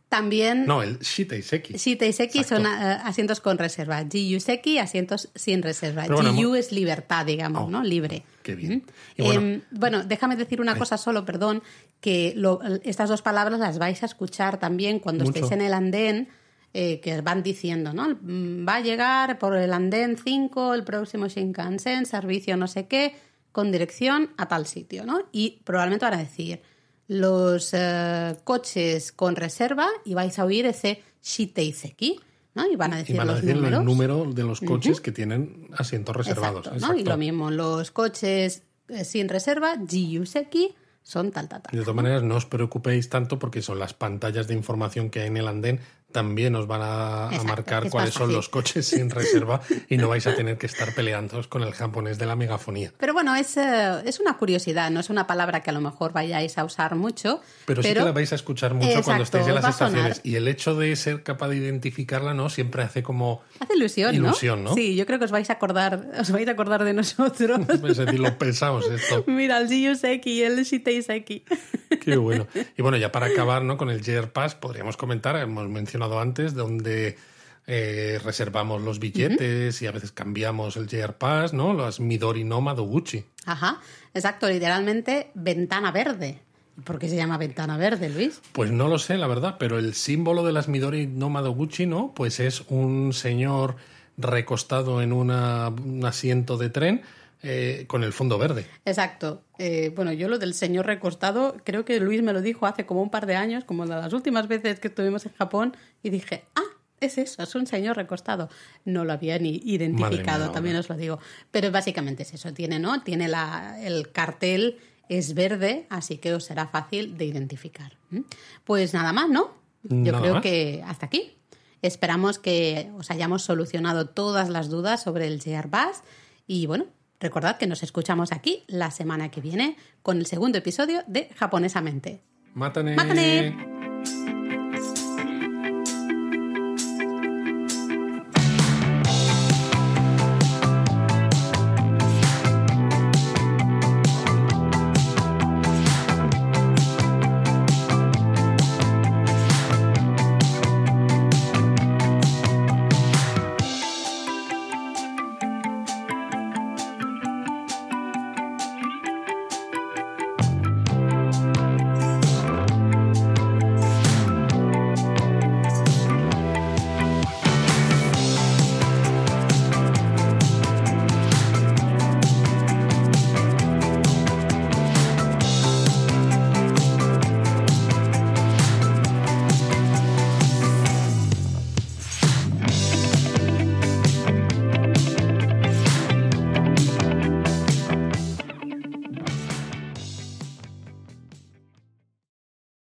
También No, el Shiteiseki. Shiteiseki Exacto. son eh, asientos con reserva. Jiyuseki, asientos sin reserva. Bueno, Jiyu es libertad, digamos, Oh, ¿no? Libre. Qué bien. ¿Mm? Bueno, Em, bueno, déjame decir una cosa solo, perdón, que lo- estas dos palabras las vais a escuchar también cuando Mucho. estéis en el andén, eh, que van diciendo, ¿no? Mm, Va a llegar por el andén 5 el próximo Shinkansen, servicio no sé qué, con dirección a tal sitio, ¿no? Y probablemente van a decir los eh, coches con reserva y vais a oír ese Shiteiseki, ¿no? Y van a y decir van a los decir número de los coches que tienen asientos reservados. Exacto, ¿no? Y lo mismo, los coches eh, sin reserva, Jiyuseki, son tal, tal, tal. De todas maneras, no os preocupéis tanto porque son las pantallas de información que hay en el andén también os van a, marcar es cuáles son los coches sin reserva y no vais a tener que estar peleándoos con el japonés de la megafonía. Pero bueno, es, eh, es una curiosidad, no es una palabra que a lo mejor vayáis a usar mucho. Pero, sí que la vais a escuchar mucho Exacto, cuando estéis en las estaciones. Y el hecho de ser capaz de identificarla, ¿no? Siempre hace como. Hace ilusión. Ilusión, ¿no? Sí, yo creo que os vais a acordar, os vais a acordar de nosotros. Es decir, lo pensamos esto. Mira, el Jiyuseki el Shiteiseki. Qué bueno. Y bueno, ya para acabar ¿no? con el JR Pass, podríamos comentar, hemos mencionado antes, donde eh, reservamos los billetes y a veces cambiamos el JR Pass, ¿no? Las Midori no Madoguchi. Ajá, exacto, literalmente ventana verde. ¿Por qué se llama ventana verde, Luis? Pues no lo sé, la verdad, pero el símbolo de las Midori no Madoguchi, ¿no? Pues es un señor recostado en una- un asiento de tren eh, con el fondo verde. Exacto. Eh, bueno, yo lo del señor recostado, creo que Luis me lo dijo hace como un par de años, como de las últimas veces que estuvimos en Japón, y dije, ah, es eso, es un señor recostado. No lo había ni identificado, mía, también os lo digo. Pero básicamente es eso, tiene, ¿no? Tiene la, el cartel, es verde, así que os será fácil de identificar. Pues nada más, ¿no? Yo Nada creo más. que hasta aquí. Esperamos que os hayamos solucionado todas las dudas sobre el JR y bueno, recordad que nos escuchamos aquí la semana que viene con el segundo episodio de Japonesamente. Mátane. ¡Mátane!